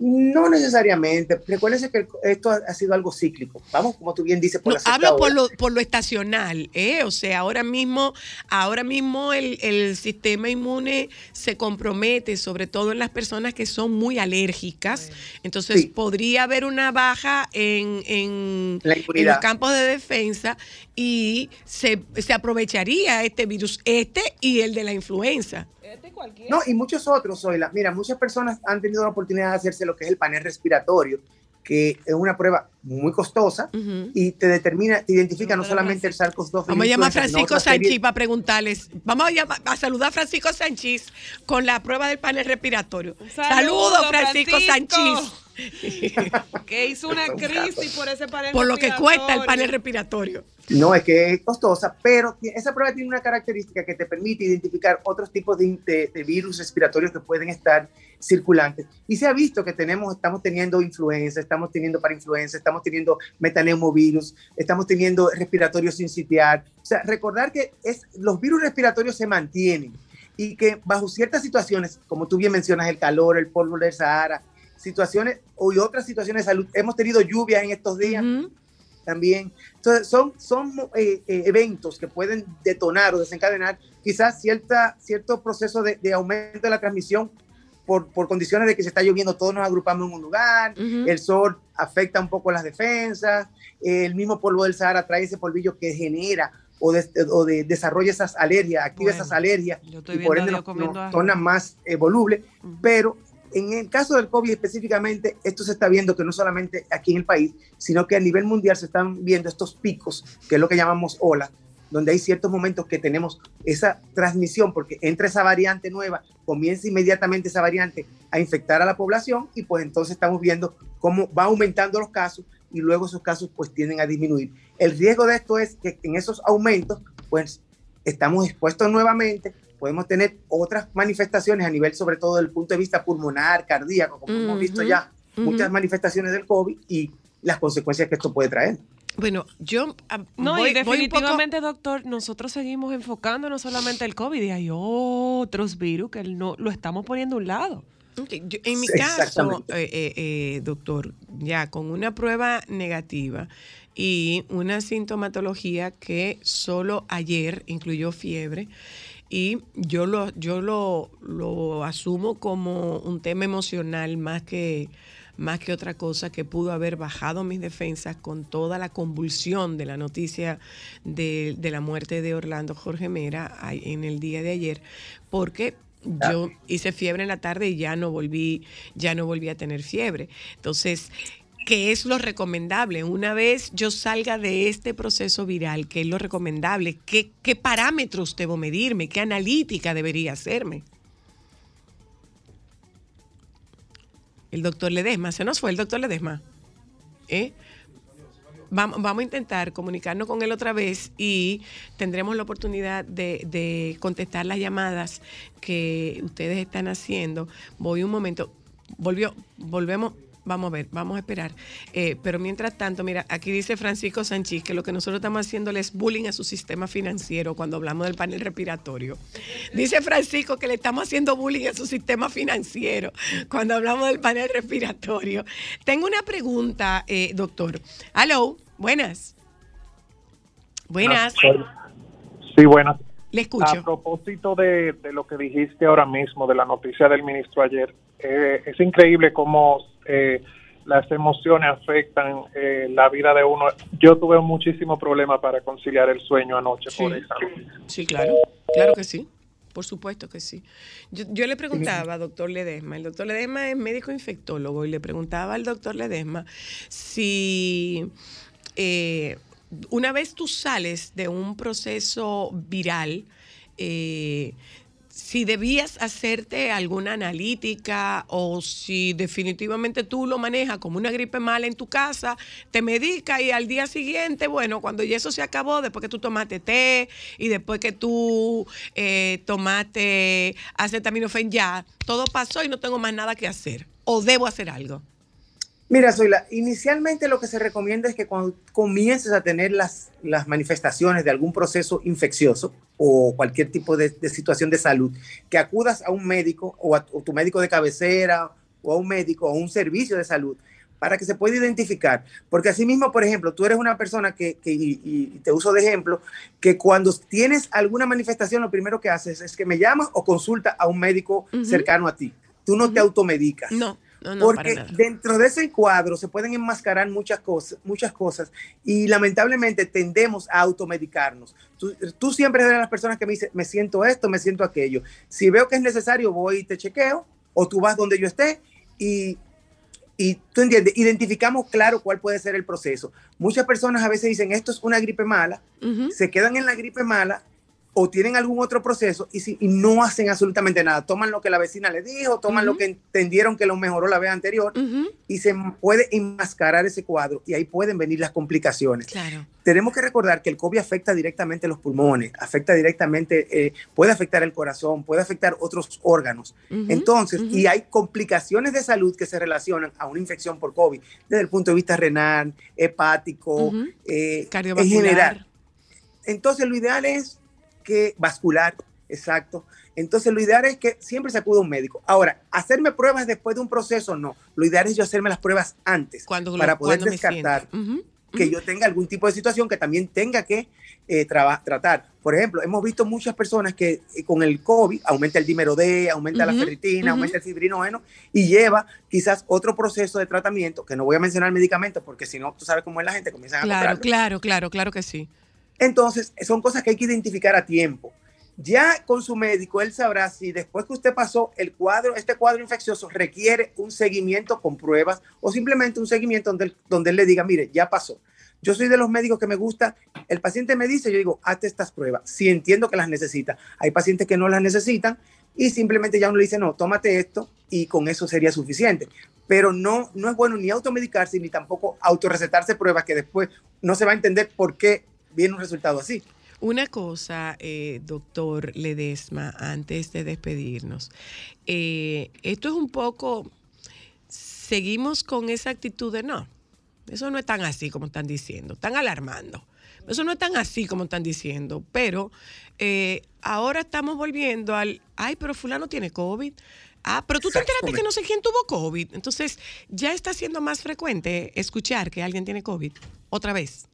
No necesariamente. Recuérdense que esto ha, sido algo cíclico. Vamos, como tú bien dices, por No, la hablo por lo, por lo estacional, ¿eh? O sea, ahora mismo, ahora mismo el, el sistema inmune se compromete, sobre todo en las personas que son muy alérgicas. Entonces, Sí. podría haber una baja en, en, La en los campos de defensa y se, se aprovecharía este virus, este y el de la influenza. No, y muchos otros, Zoila. Mira, muchas personas han tenido la oportunidad de hacerse lo que es el panel respiratorio, que es una prueba muy costosa y te determina, te identifica no solamente el SARS-CoV-2. Vamos a llamar a Francisco Sánchez para preguntarles. Vamos a, llamar- a saludar a Francisco Sánchez con la prueba del panel respiratorio. Saludos, Saludos, Francisco, Francisco. Sánchez. que hizo una crisis por ese panel Por lo que cuesta el panel respiratorio. No, es que es costosa, pero esa prueba tiene una característica que te permite identificar otros tipos de, de- de virus respiratorios que pueden estar circulantes. Y se ha visto que tenemos, estamos teniendo influenza, estamos teniendo parainfluenza, estamos teniendo metaneumovirus, estamos teniendo respiratorio sincitial. O sea, recordar que es, los virus respiratorios se mantienen y que bajo ciertas situaciones, como tú bien mencionas, el calor, el polvo del Sahara, situaciones y otras situaciones de salud, hemos tenido lluvias en estos días Ujú. también. Entonces, son, son eh, eh, eventos que pueden detonar o desencadenar quizás cierta, cierto proceso de, de aumento de la transmisión por, por condiciones de que se está lloviendo, todos nos agrupamos en un lugar, Ujú. el sol afecta un poco las defensas, el mismo polvo del Sahara trae ese polvillo que genera o, de- o de- desarrolla esas alergias, activa Bueno, esas alergias y por ende nos, nos torna más eh, voluble, Ujú. pero en el caso del COVID específicamente, esto se está viendo que no solamente aquí en el país, sino que a nivel mundial se están viendo estos picos, que es lo que llamamos olas, donde hay ciertos momentos que tenemos esa transmisión, porque entra esa variante nueva, comienza inmediatamente esa variante a infectar a la población y pues entonces estamos viendo cómo va aumentando los casos y luego esos casos pues tienden a disminuir. El riesgo de esto es que en esos aumentos pues estamos expuestos nuevamente, podemos tener otras manifestaciones a nivel sobre todo del punto de vista pulmonar, cardíaco, como hemos visto ya muchas manifestaciones del COVID y las consecuencias que esto puede traer. Bueno, yo ah, No, voy, y voy un poco- definitivamente, doctor, nosotros seguimos enfocando no solamente el COVID, y hay otros virus que no lo estamos poniendo a un lado. Yo- en mi Sí, caso, eh, eh, eh, doctor, ya con una prueba negativa y una sintomatología que solo ayer incluyó fiebre, y yo lo, yo lo, lo asumo como un tema emocional más que, más que otra cosa que pudo haber bajado mis defensas con toda la convulsión de la noticia de, de la muerte de Orlando Jorge Mera en el día de ayer, porque yo hice fiebre en la tarde y ya no volví, ya no volví a tener fiebre. Entonces, ¿qué es lo recomendable? Una vez yo salga de este proceso viral, ¿qué es lo recomendable? ¿Qué, qué parámetros debo medirme? ¿Qué analítica debería hacerme? El doctor Ledesma, se nos fue el doctor Ledesma. ¿Eh? Vamos, vamos a intentar comunicarnos con él otra vez y tendremos la oportunidad de, de contestar las llamadas que ustedes están haciendo. Voy un momento. Volvió, volvemos. Vamos a ver, vamos a esperar. Eh, pero mientras tanto, mira, aquí dice Francisco Sánchez que lo que nosotros estamos haciendo es bullying a su sistema financiero cuando hablamos del panel respiratorio. Dice Francisco que le estamos haciendo bullying a su sistema financiero cuando hablamos del panel respiratorio. Tengo una pregunta, eh, doctor. Hello, buenas. Buenas. Sí, buenas. Le escucho. A propósito de, de lo que dijiste ahora mismo, de la noticia del ministro ayer, eh, es increíble cómo eh, las emociones afectan eh, la vida de uno. Yo tuve muchísimo problema para conciliar el sueño anoche por Sí. esa noticia. Sí, claro, claro que sí. Por supuesto que sí. Yo, yo le preguntaba al doctor Ledesma, el doctor Ledesma es médico infectólogo, y le preguntaba al doctor Ledesma si eh, una vez tú sales de un proceso viral, eh, si debías hacerte alguna analítica o si definitivamente tú lo manejas como una gripe mala en tu casa, te medicas y al día siguiente, bueno, cuando ya eso se acabó, después que tú tomaste té y después que tú eh, tomaste acetaminofén, ya, todo pasó y no tengo más nada que hacer. O debo hacer algo. Mira, Zoila, inicialmente lo que se recomienda es que cuando comiences a tener las, las manifestaciones de algún proceso infeccioso o cualquier tipo de, de situación de salud, que acudas a un médico o a o tu médico de cabecera o a un médico o a un servicio de salud para que se pueda identificar. Porque asimismo, por ejemplo, tú eres una persona que, que y, y te uso de ejemplo, que cuando tienes alguna manifestación, lo primero que haces es que me llamas o consulta a un médico Ujú. cercano a ti. Tú no te automedicas. No, no, no, Porque dentro de ese cuadro se pueden enmascarar muchas cosas, muchas cosas y lamentablemente tendemos a automedicarnos. Tú, tú siempre eres de las personas que me dice, me siento esto, me siento aquello. Si veo que es necesario, voy y te chequeo o tú vas donde yo esté y, y tú entiendes, identificamos claro cuál puede ser el proceso. Muchas personas a veces dicen, esto es una gripe mala, Ujú. se quedan en la gripe mala o tienen algún otro proceso y, si- y no hacen absolutamente nada. Toman lo que la vecina les dijo, toman lo que entendieron que lo mejoró la vez anterior y se puede enmascarar ese cuadro y ahí pueden venir las complicaciones. Claro. Tenemos que recordar que el COVID afecta directamente los pulmones, afecta directamente, eh, puede afectar el corazón, puede afectar otros órganos. Entonces, y hay complicaciones de salud que se relacionan a una infección por COVID, desde el punto de vista renal, hepático, eh, en Cardiovascular. general. Entonces, lo ideal es que vascular, exacto. Entonces, lo ideal es que siempre se acude a un médico. Ahora, hacerme pruebas después de un proceso, no. Lo ideal es yo hacerme las pruebas antes Cuando, para poder cuando descartar que yo tenga algún tipo de situación que también tenga que eh, tratar. Por ejemplo, hemos visto muchas personas que eh, con el COVID aumenta el dímero D, aumenta la ferritina, aumenta el fibrinógeno y lleva quizás otro proceso de tratamiento, que no voy a mencionar medicamentos porque si no, tú sabes cómo es la gente, comienza a Claro, claro, claro, claro que sí. Entonces, son cosas que hay que identificar a tiempo. Ya con su médico, él sabrá si después que usted pasó el cuadro, este cuadro infeccioso requiere un seguimiento con pruebas o simplemente un seguimiento donde, donde él le diga, mire, ya pasó. Yo soy de los médicos que me gusta, el paciente me dice, yo digo, hazte estas pruebas, si entiendo que las necesita. Hay pacientes que no las necesitan y simplemente ya uno le dice, no, tómate esto y con eso sería suficiente. Pero no, no es bueno ni automedicarse ni tampoco autorrecetarse pruebas que después no se va a entender por qué viene un resultado así. Una cosa, eh, doctor Ledesma, antes de despedirnos. Eh, esto es un poco, seguimos con esa actitud de no, eso no es tan así como están diciendo, están alarmando. Eso no es tan así como están diciendo, pero eh, ahora estamos volviendo al, ay, pero fulano tiene COVID. Ah, pero tú te enteraste que no sé quién tuvo COVID. Entonces, ya está siendo más frecuente escuchar que alguien tiene COVID. Otra vez.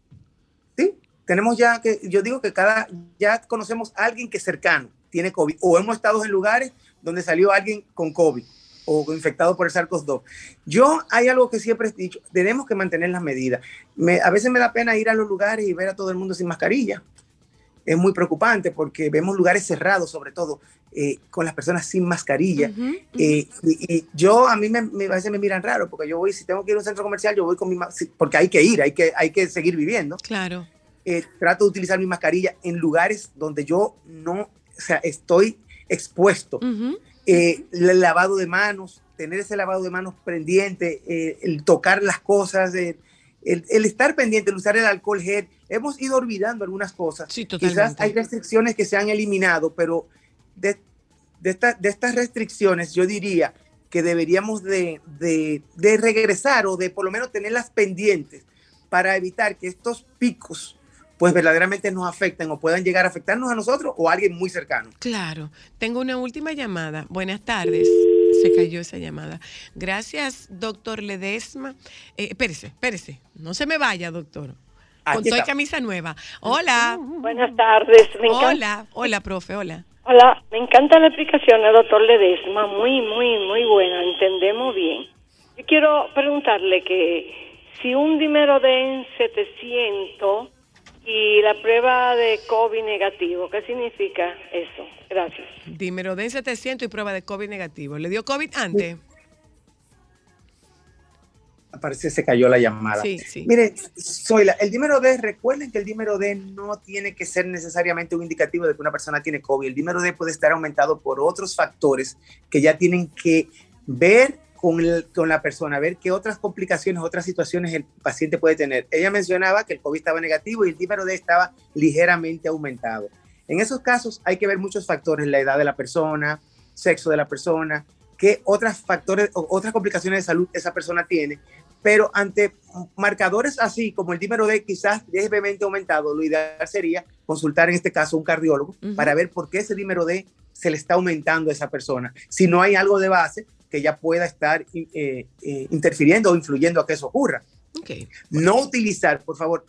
Sí, tenemos ya que, yo digo que cada, ya conocemos a alguien que es cercano, tiene COVID o hemos estado en lugares donde salió alguien con COVID o infectado por el SARS-CoV-2. Yo hay algo que siempre he dicho, tenemos que mantener las medidas. Me- a veces me da pena ir a los lugares y ver a todo el mundo sin mascarilla. Es muy preocupante porque vemos lugares cerrados, sobre todo eh, con las personas sin mascarilla. Eh, y, y yo, a mí me, me- a veces me miran raro porque yo voy, si tengo que ir a un centro comercial, yo voy con mi, porque hay que ir, hay que, hay que seguir viviendo. Claro. Eh, trato de utilizar mi mascarilla en lugares donde yo no, o sea, estoy expuesto. Eh, el lavado de manos, tener ese lavado de manos pendiente, eh, el tocar las cosas, el, el estar pendiente, el usar el alcohol gel. Hemos ido olvidando algunas cosas. Quizás totalmente. hay restricciones que se han eliminado, pero de, de, esta- de estas restricciones yo diría que deberíamos de, de- de regresar o de por lo menos tenerlas pendientes para evitar que estos picos pues verdaderamente nos afecten o puedan llegar a afectarnos a nosotros o a alguien muy cercano. Claro. Tengo una última llamada. Buenas tardes. Se cayó esa llamada. Gracias, doctor Ledesma. Eh, espérese, espérese. No se me vaya, doctor. Aquí Con toda camisa nueva. Hola. Buenas tardes. Me Hola. Hola, profe. Hola. Hola, me encanta la explicación del doctor Ledesma, muy, muy, muy buena, entendemos bien. Yo quiero preguntarle que si un Dimeroden 700 y la prueba de COVID negativo, ¿qué significa eso? Gracias. Dímelo, den 700 y prueba de COVID negativo. ¿Le dio COVID antes? Parece que se cayó la llamada. Sí, sí. Mire, soy el dímero D, recuerden que el dímero D no tiene que ser necesariamente un indicativo de que una persona tiene COVID. El dímero D puede estar aumentado por otros factores que ya tienen que ver con, el- con la persona, ver qué otras complicaciones, otras situaciones el paciente puede tener. Ella mencionaba que el COVID estaba negativo y el dímero D estaba ligeramente aumentado. En esos casos hay que ver muchos factores, la edad de la persona, sexo de la persona, qué otros factores o otras complicaciones de salud esa persona tiene, pero ante marcadores así como el dímero D quizás levemente aumentado, lo ideal sería consultar en este caso un cardiólogo para ver por qué ese dímero D se le está aumentando a esa persona. Si no hay algo de base que ya pueda estar eh, eh, interfiriendo o influyendo a que eso ocurra. No utilizar, por favor,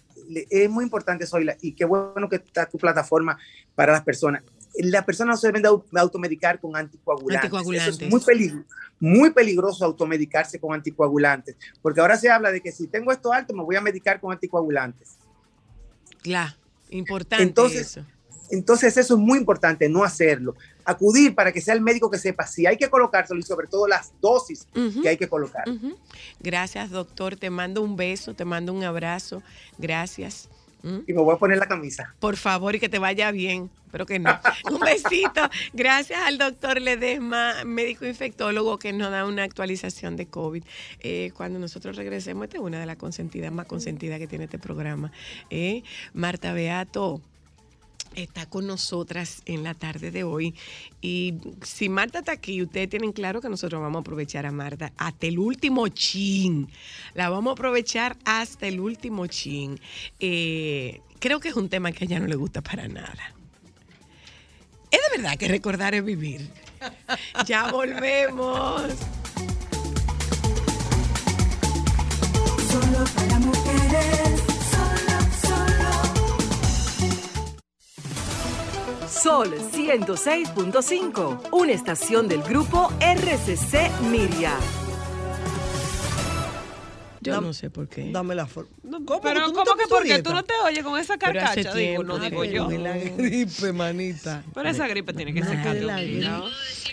es muy importante, Zoila, y qué bueno que está tu plataforma para las personas. Las personas no se deben de au- de automedicar con anticoagulantes. Anticoagulantes. Eso es muy, peligro- muy peligroso automedicarse con anticoagulantes, porque ahora se habla de que si tengo esto alto, me voy a medicar con anticoagulantes. Claro. Importante Entonces, eso. Entonces eso es muy importante, no hacerlo. Acudir para que sea el médico que sepa si hay que colocárselo y sobre todo las dosis que hay que colocar. Gracias, doctor. Te mando un beso, te mando un abrazo. Gracias. ¿Mm? Y me voy a poner la camisa. Por favor, y que te vaya bien. Pero que no. Un besito. Gracias al doctor Ledesma, médico infectólogo, que nos da una actualización de COVID. Eh, cuando nosotros regresemos, esta es una de las consentidas más consentidas que tiene este programa. Eh, Marta Beato está con nosotras en la tarde de hoy. Y si Marta está aquí, ustedes tienen claro que nosotros vamos a aprovechar a Marta hasta el último chin. La vamos a aprovechar hasta el último chin. Eh, creo que es un tema que a ella no le gusta para nada. Es de verdad que recordar es vivir. Ya volvemos. Solo para mujeres, Sol 106.5, una estación del grupo RCC Miria. Yo no sé por qué. Dame la forma. Pero ¿cómo que porque tú no te oyes con esa carcacha? Digo, no digo yo. no. La gripe, manita. Pero esa gripe tiene que ser.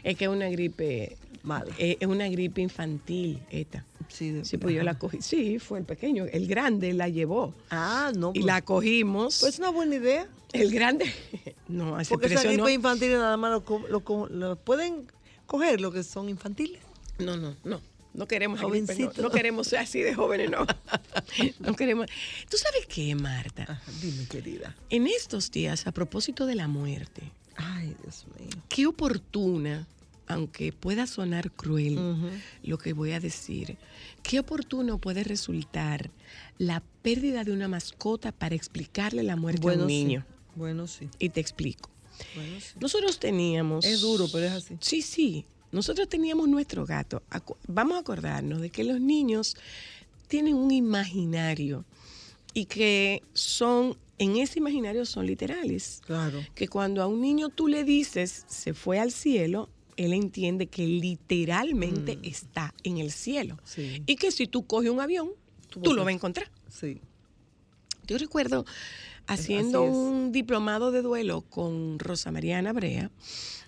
Es que es una gripe Mala. Es es una gripe infantil esta. Sí, de- Sí, pues yo la cogí. Sí, fue el pequeño. El grande la llevó. Ah, no. Y pues- la cogimos. Pues es una buena idea. El grande. No, se Porque esa presionó. gripe infantil nada más lo, co- lo pueden coger los que son infantiles. No, no, no. No queremos gripe, no, no queremos ser así de jóvenes, no. No queremos. ¿Tú sabes qué, Marta? Dime, querida. En estos días, a propósito de la muerte, Ay, Dios mío. qué oportuna, aunque pueda sonar cruel lo que voy a decir, qué oportuno puede resultar la pérdida de una mascota para explicarle la muerte a un sí. Bueno, sí. Y te explico. Bueno, sí. Nosotros teníamos... Es duro, pero es así. Sí, sí. Nosotros teníamos nuestro gato. Acu- Vamos a acordarnos de que los niños tienen un imaginario y que son en ese imaginario son literales. Claro. Que cuando a un niño tú le dices se fue al cielo, él entiende que literalmente está en el cielo. Sí. Y que si tú coges un avión, tú, lo vas a encontrar. Sí. Yo recuerdo haciendo un diplomado de duelo con Rosa Mariana Brea,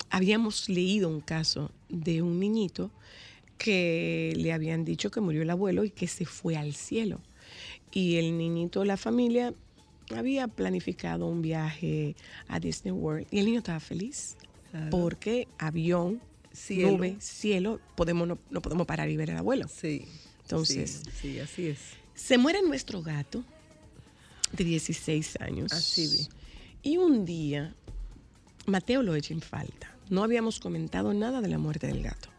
habíamos leído un caso de un niñito que le habían dicho que murió el abuelo y que se fue al cielo. Y el niñito, la familia, había planificado un viaje a Disney World y el niño estaba feliz Claro. porque avión, Cielo. nube, cielo, podemos, no, no podemos parar y ver al abuelo. Sí. Entonces, Sí, sí, así es. se muere nuestro gato de 16 años. Así vi. Y un día, Mateo lo echa en falta. No habíamos comentado nada de la muerte del gato.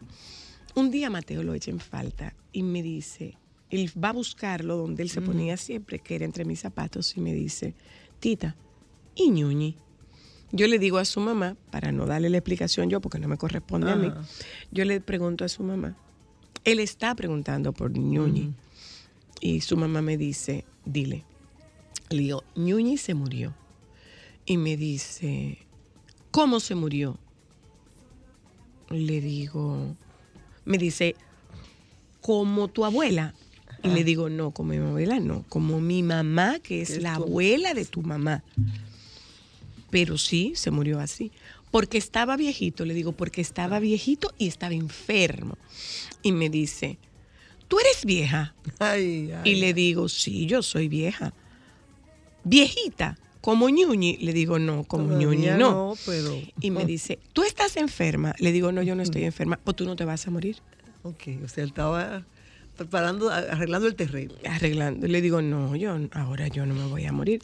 Un día Mateo lo echa en falta y me dice, él va a buscarlo donde él se ponía siempre, que era entre mis zapatos, y me dice, Tita, ¿y Ñuñi? Yo le digo a su mamá, para no darle la explicación yo, porque no me corresponde a mí, yo le pregunto a su mamá, él está preguntando por Ñuñi. Y su mamá me dice, dile. Le digo, Ñuñi se murió. Y me dice, ¿cómo se murió? Le digo, me dice, como tu abuela. Y le digo, no, como mi abuela, no, como mi mamá, que es la tu- abuela de tu mamá. Pero sí, se murió así. Porque estaba viejito, le digo, porque estaba viejito y estaba enfermo. Y me dice, ¿tú eres vieja? Ay, ay, Y le digo, sí, yo soy vieja. Viejita, como Ñuñi. Le digo, no, como Ñuñi no. no, pero- Y me dice, ¿tú estás enferma? Le digo, no, yo no estoy enferma. Pues tú no te vas a morir. Ok, o sea, él estaba preparando, arreglando el terreno. Arreglando. Le digo, no, yo ahora yo no me voy a morir.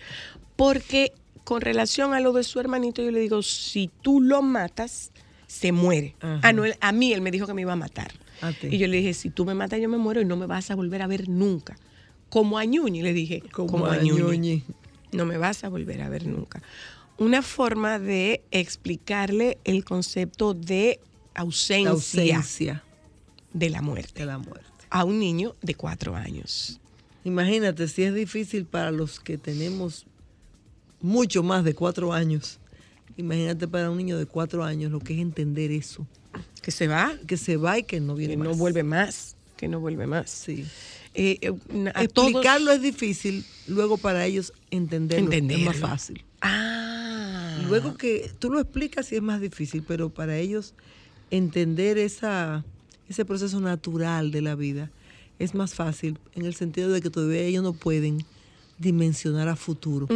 Porque con relación a lo de su hermanito, yo le digo, si tú lo matas, se muere. Ajá. Ah, no, él- a mí él me dijo que me iba a matar. A ti. Y yo le dije, si tú me matas, yo me muero y no me vas a volver a ver nunca. Como a Ñuñi, le dije, como, a Ñuñi. Ñuñi. No me vas a volver a ver nunca. Una forma de explicarle el concepto de ausencia, de la muerte de la muerte. a un niño de cuatro años. Imagínate, si es difícil para los que tenemos mucho más de cuatro años. Imagínate para un niño de cuatro años lo que es entender eso. Que se va, Que se va y que no viene que no vuelve más, que no vuelve más. Sí. Eh, eh, todos- Explicarlo es difícil, luego para ellos entenderlo, es más fácil. Ah. Luego que tú lo explicas sí es más difícil, pero para ellos entender esa, ese proceso natural de la vida es más fácil en el sentido de que todavía ellos no pueden dimensionar a futuro.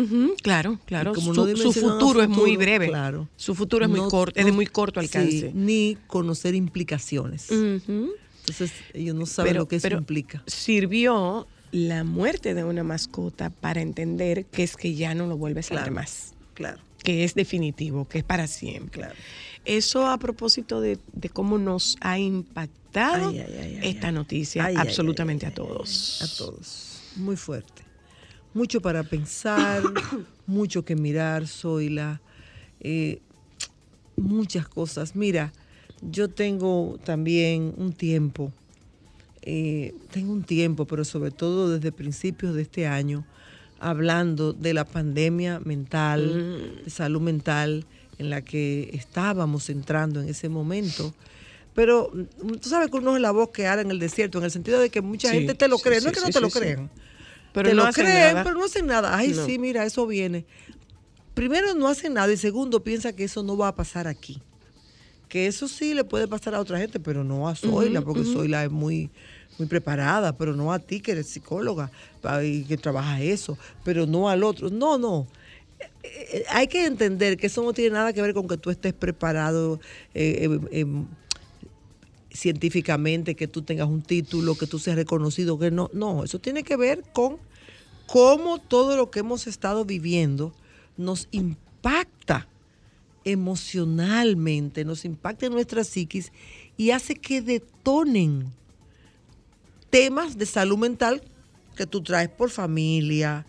Claro, claro. Y como su, no futuro, es muy breve. claro. Su futuro es muy No- corto, es de muy corto sí, alcance. ni conocer implicaciones. Ujú. Entonces ellos no saben lo que eso pero implica. Sirvió la muerte de una mascota para entender que es que ya no lo vuelves a ver más. Claro, que es definitivo, que es para siempre. claro. Eso a propósito de, de cómo nos ha impactado Ay, ay, ay, ay, esta noticia absolutamente a todos. A todos. Muy fuerte. Mucho para pensar, mucho que mirar, Zoila. Eh, muchas cosas. Mira, yo tengo también un tiempo, eh, tengo un tiempo, pero sobre todo desde principios de este año, hablando de la pandemia mental, de salud mental, en la que estábamos entrando en ese momento. Pero mm, tú sabes que uno es la voz que hará en el desierto, en el sentido de que mucha Sí, gente te lo cree. sí, no es que no te lo crean. Pero te no lo creen, nada. pero no hacen nada. Ay, No. sí, mira, eso viene. Primero, no hacen nada. Y segundo, piensa que eso no va a pasar aquí. Que eso sí le puede pasar a otra gente, pero no a Zoila, porque Zoila es muy, muy preparada, pero no a ti que eres psicóloga y que trabajas eso, pero no al otro. No, no. Eh, eh, Hay que entender que eso no tiene nada que ver con que tú estés preparado eh, eh, em, científicamente, que tú tengas un título, que tú seas reconocido, que no, no, eso tiene que ver con cómo todo lo que hemos estado viviendo nos impacta emocionalmente, nos impacta en nuestra psiquis y hace que detonen temas de salud mental que tú traes por familia,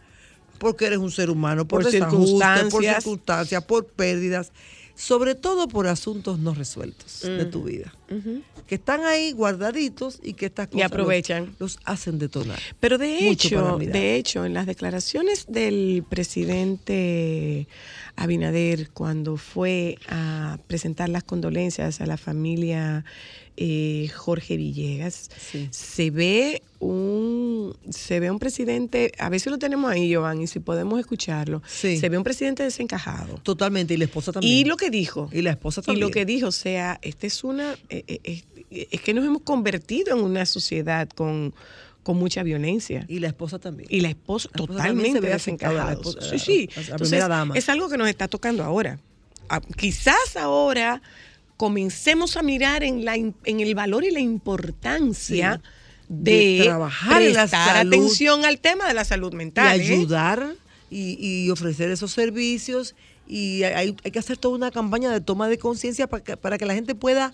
porque eres un ser humano, por, Por desajustes, por circunstancias. circunstancias, por pérdidas. sobre todo por asuntos no resueltos de tu vida, que están ahí guardaditos y que estas cosas los- aprovechan. Los, hacen detonar. Pero de hecho, de hecho, en las declaraciones del presidente Abinader cuando fue a presentar las condolencias a la familia eh, Jorge Villegas, se ve un se ve un presidente, a ver si lo tenemos ahí, Giovanni, si podemos escucharlo. Se ve un presidente desencajado. Totalmente, y la esposa también. Y lo que dijo. Y la esposa Y también. lo que dijo, o sea, esta es una. eh, eh, es que nos hemos convertido en una sociedad con, con mucha violencia. Y la esposa también. Y la esposa, La esposa también totalmente esposa- sí, sí. la- Entonces, primera dama. Es algo que nos está tocando ahora. Ah, quizás ahora comencemos a mirar en, la, en el valor y la importancia Sí. de, De trabajar en la prestar salud. atención al tema de la salud mental. y ¿eh? ayudar y, y ofrecer esos servicios. Y hay, hay que hacer toda una campaña de toma de conciencia para que, para que la gente pueda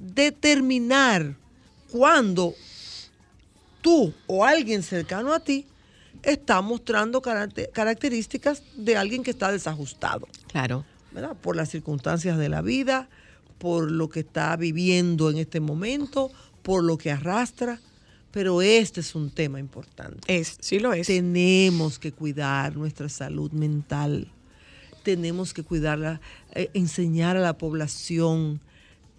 determinar cuándo tú o alguien cercano a ti está mostrando caracte- características de alguien que está desajustado. Claro. ¿verdad? Por las circunstancias de la vida, por lo que está viviendo en este momento, por lo que arrastra. Pero este es un tema importante. Es, sí lo es. Tenemos que cuidar nuestra salud mental. Tenemos que cuidarla, eh, enseñar a la población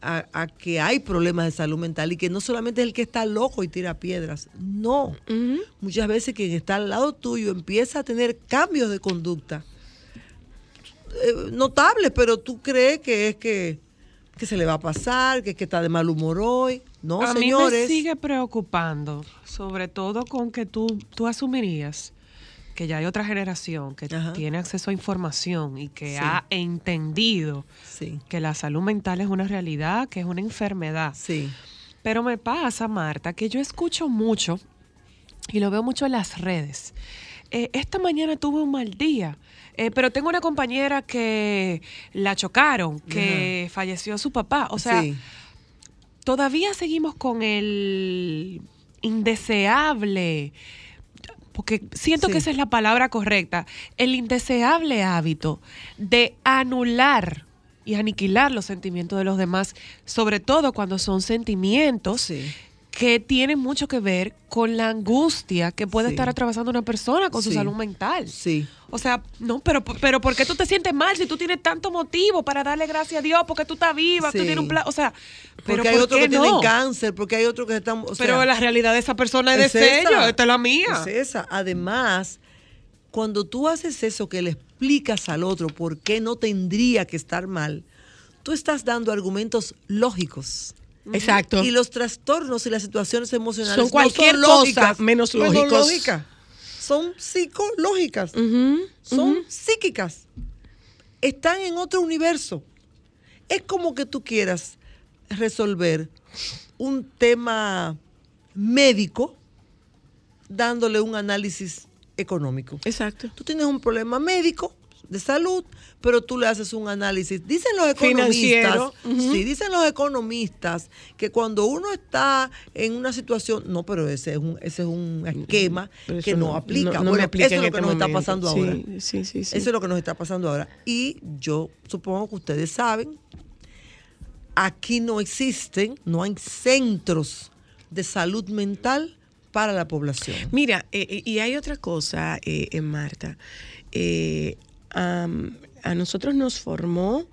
a, a que hay problemas de salud mental y que no solamente es el que está loco y tira piedras. No. Muchas veces quien está al lado tuyo empieza a tener cambios de conducta eh, notables, pero tú crees que es que, que se le va a pasar, que es que está de mal humor hoy. No, a señores. mí me sigue preocupando, sobre todo con que tú, tú asumirías que ya hay otra generación que tiene acceso a información y que Sí. ha entendido que la salud mental es una realidad, que es una enfermedad. Sí. Pero me pasa, Marta, que yo escucho mucho y lo veo mucho en las redes. Eh, esta mañana tuve un mal día, eh, pero tengo una compañera que la chocaron, que falleció su papá. O sea, Sí. todavía seguimos con el indeseable, porque siento Sí. que esa es la palabra correcta, el indeseable hábito de anular y aniquilar los sentimientos de los demás, sobre todo cuando son sentimientos que tienen mucho que ver con la angustia que puede Sí. estar atravesando una persona con su salud mental. Sí. O sea, no, pero, pero ¿por qué tú te sientes mal si tú tienes tanto motivo para darle gracias a Dios? Porque tú estás viva, tú Sí. tienes un plan. O sea, pero Porque hay ¿por otros que no? tienen cáncer, porque hay otros que están. o Pero sea, la realidad de esa persona es de esa, sello, esta es la mía. Es esa. Además, cuando tú haces eso que le explicas al otro por qué no tendría que estar mal, tú estás dando argumentos lógicos. Exacto. Y los trastornos y las situaciones emocionales Son no cualquier cosa menos son lógicos. lógicas. Son psicológicas. Son psíquicas. Están en otro universo. Es como que tú quieras resolver un tema médico dándole un análisis económico. Exacto. Tú tienes un problema médico de salud, pero tú le haces un análisis. Dicen los economistas, ujú. sí, dicen los economistas que cuando uno está en una situación, no, pero ese es un, ese es un esquema Pero que no, no- aplica. no- no me bueno, aplica eso es lo que este nos está pasando Sí, ahora. sí, sí, sí. Eso es lo que nos está pasando ahora. Y yo supongo que ustedes saben, aquí no existen, no hay centros de salud mental para la población. Mira, eh, eh, y hay otra cosa, eh, eh, Marta. Eh, a nosotros nos formó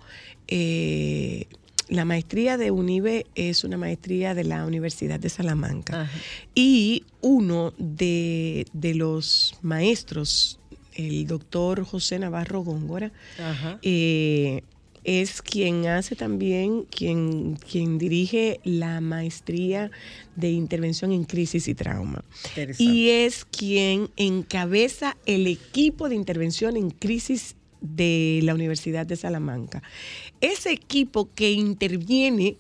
eh, la maestría de UNIBE, es una maestría de la Universidad de Salamanca. Y uno de, de los maestros, el doctor José Navarro Góngora, eh, es quien hace también, quien, quien dirige la maestría de intervención en crisis y trauma. Y es quien encabeza el equipo de intervención en crisis de la Universidad de Salamanca. Ese equipo que interviene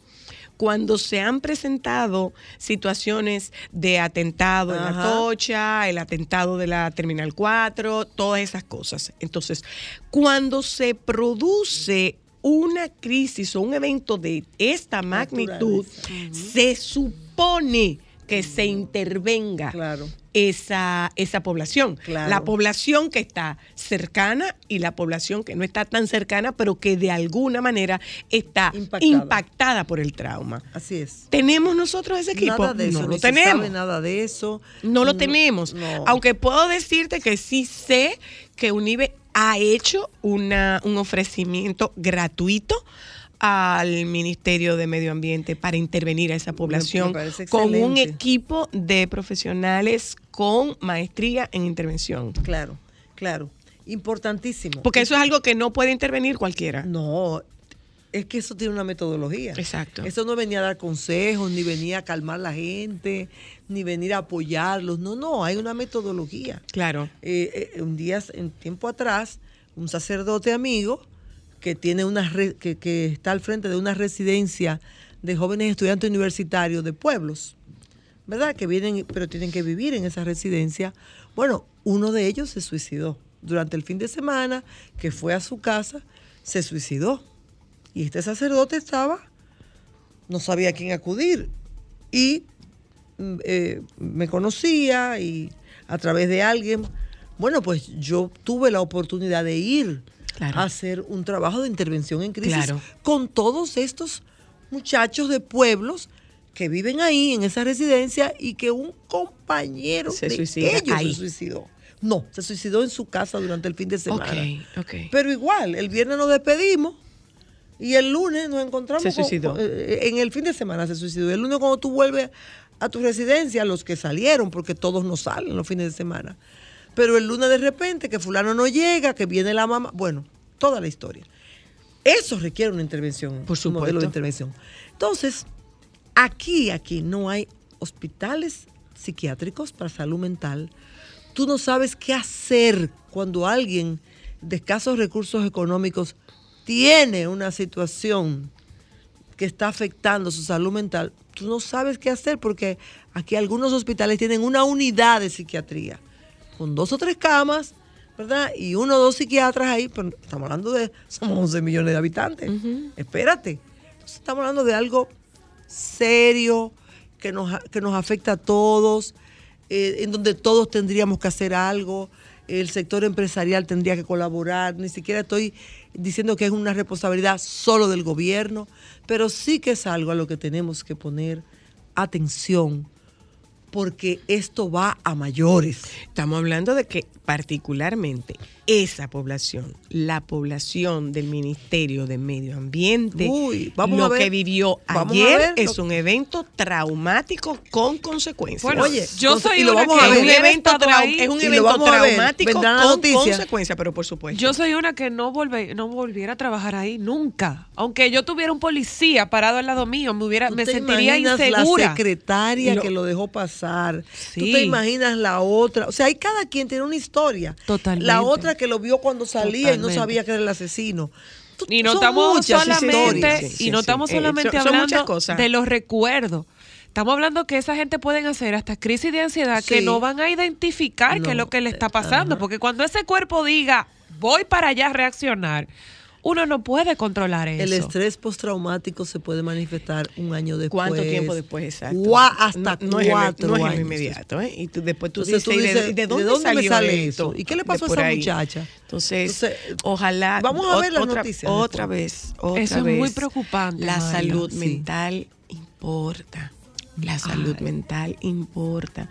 cuando se han presentado situaciones de atentado en la. Tocha, el atentado de la Terminal 4, todas esas cosas. Entonces, cuando se produce una crisis o un evento de esta magnitud, se supone que se intervenga Claro. esa, esa población. Claro. La población que está cercana y la población que no está tan cercana, pero que de alguna manera está Impactada. impactada, por el trauma. Así es. ¿Tenemos nosotros ese equipo? Nada de eso, no lo tenemos. sabe nada de eso. No lo No, tenemos. no. Aunque puedo decirte que sí sé que UNIBE ha hecho una, un ofrecimiento gratuito al Ministerio de Medio Ambiente para intervenir a esa población con un equipo de profesionales con maestría en intervención. Claro, claro. Importantísimo. Porque eso es algo que no puede intervenir cualquiera. No, es que eso tiene una metodología. Exacto. Eso no venía a dar consejos, ni venía a calmar la gente, ni venir a apoyarlos. No, no, hay una metodología. Claro. Eh, eh, un día, en tiempo atrás, un sacerdote amigo que tiene una re- que, que está al frente de una residencia de jóvenes estudiantes universitarios de pueblos, ¿verdad? Que vienen, pero tienen que vivir en esa residencia. Bueno, uno de ellos se suicidó durante el fin de semana, que fue a su casa, se suicidó. Y este sacerdote estaba, no sabía a quién acudir. Y mm, eh, me conocía y a través de alguien, bueno, pues yo tuve la oportunidad de ir Claro. a hacer un trabajo de intervención en crisis Claro. con todos estos muchachos de pueblos que viven ahí en esa residencia y que un compañero Se de ellos ahí. se suicidó. No, se suicidó en su casa durante el fin de semana. Pero igual, el viernes nos despedimos y el lunes nos encontramos. Se suicidó. con- eh, en el fin de semana se suicidó. El lunes cuando tú vuelves a tu residencia, los que salieron, porque todos no salen los fines de semana. Pero el lunes de repente, que fulano no llega, que viene la mamá. Bueno, toda la historia. Eso requiere una intervención. Por Un modelo de supuesto. intervención. Entonces, aquí, aquí no hay hospitales psiquiátricos para salud mental. Tú no sabes qué hacer cuando alguien de escasos recursos económicos tiene una situación que está afectando su salud mental. Tú no sabes qué hacer porque aquí algunos hospitales tienen una unidad de psiquiatría con dos o tres camas, ¿verdad? Y uno o dos psiquiatras ahí, pero estamos hablando de, somos 11 millones de habitantes. Espérate. Entonces, estamos hablando de algo serio, que nos, que nos afecta a todos, eh, en donde todos tendríamos que hacer algo, el sector empresarial tendría que colaborar, ni siquiera estoy diciendo que es una responsabilidad solo del gobierno, pero sí que es algo a lo que tenemos que poner atención, porque esto va a mayores. Estamos hablando de que particularmente esa población, la población del Ministerio de Medio Ambiente, Uy, vamos lo a ver. que vivió ayer ver es lo- un evento traumático con consecuencias. Bueno, Oye, yo soy y lo una vamos que a ver. es un evento, ahí. es un traumático con consecuencias, pero por supuesto. Yo soy una que no, volve, no volviera a trabar ahí nunca. Aunque yo tuviera un policía parado al lado mío, me, hubiera, ¿Tú me sentiría insegura. la secretaria Lo- que lo dejó pasar? ¿Tú Sí. te imaginas la otra? O sea, hay cada quien tiene una historia. Totalmente. La otra que lo vio cuando salía y no sabía que era el asesino. Y no son estamos muchas solamente, historias. Sí, sí, y no sí. estamos Eh, solamente son hablando cosas. de los recuerdos. Estamos hablando que esa gente pueden hacer hasta crisis de ansiedad que no van a identificar qué es lo que le está pasando. Porque cuando ese cuerpo diga, voy para allá a reaccionar, uno no puede controlar eso. El estrés postraumático se puede manifestar un año después. ¿Cuánto tiempo después exacto? Gua- hasta no, no es el- cuatro no es el años. inmediato, ¿eh? Y tú, después tú Entonces dices, tú ¿y de- dices, ¿y ¿de, ¿de dónde, dónde me sale esto? ¿Y qué le pasó a esa ahí. muchacha? Entonces, Entonces, ojalá. vamos a ver las otra, noticias Otra después. vez, otra Eso es muy preocupante, La salud Sí. mental importa. La salud mental importa.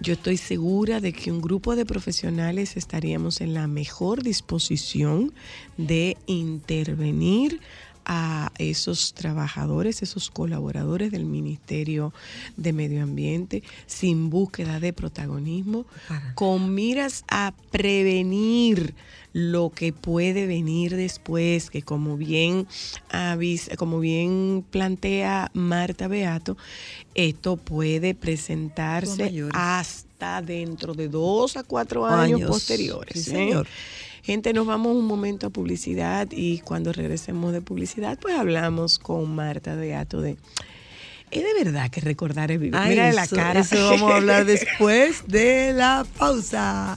Yo estoy segura de que un grupo de profesionales estaríamos en la mejor disposición de intervenir a esos trabajadores, esos colaboradores del Ministerio de Medio Ambiente sin búsqueda de protagonismo, con miras a prevenir lo que puede venir después, que como bien, avis- como bien plantea Marta Beato, esto puede presentarse hasta dentro de dos a cuatro años, Años. posteriores. Sí, ¿eh? señor. Gente, nos vamos un momento a publicidad y cuando regresemos de publicidad, pues hablamos con Marta Beato de... ¿Es de verdad que recordar es vivir? Mira la eso- cara. Eso vamos a hablar después de la pausa.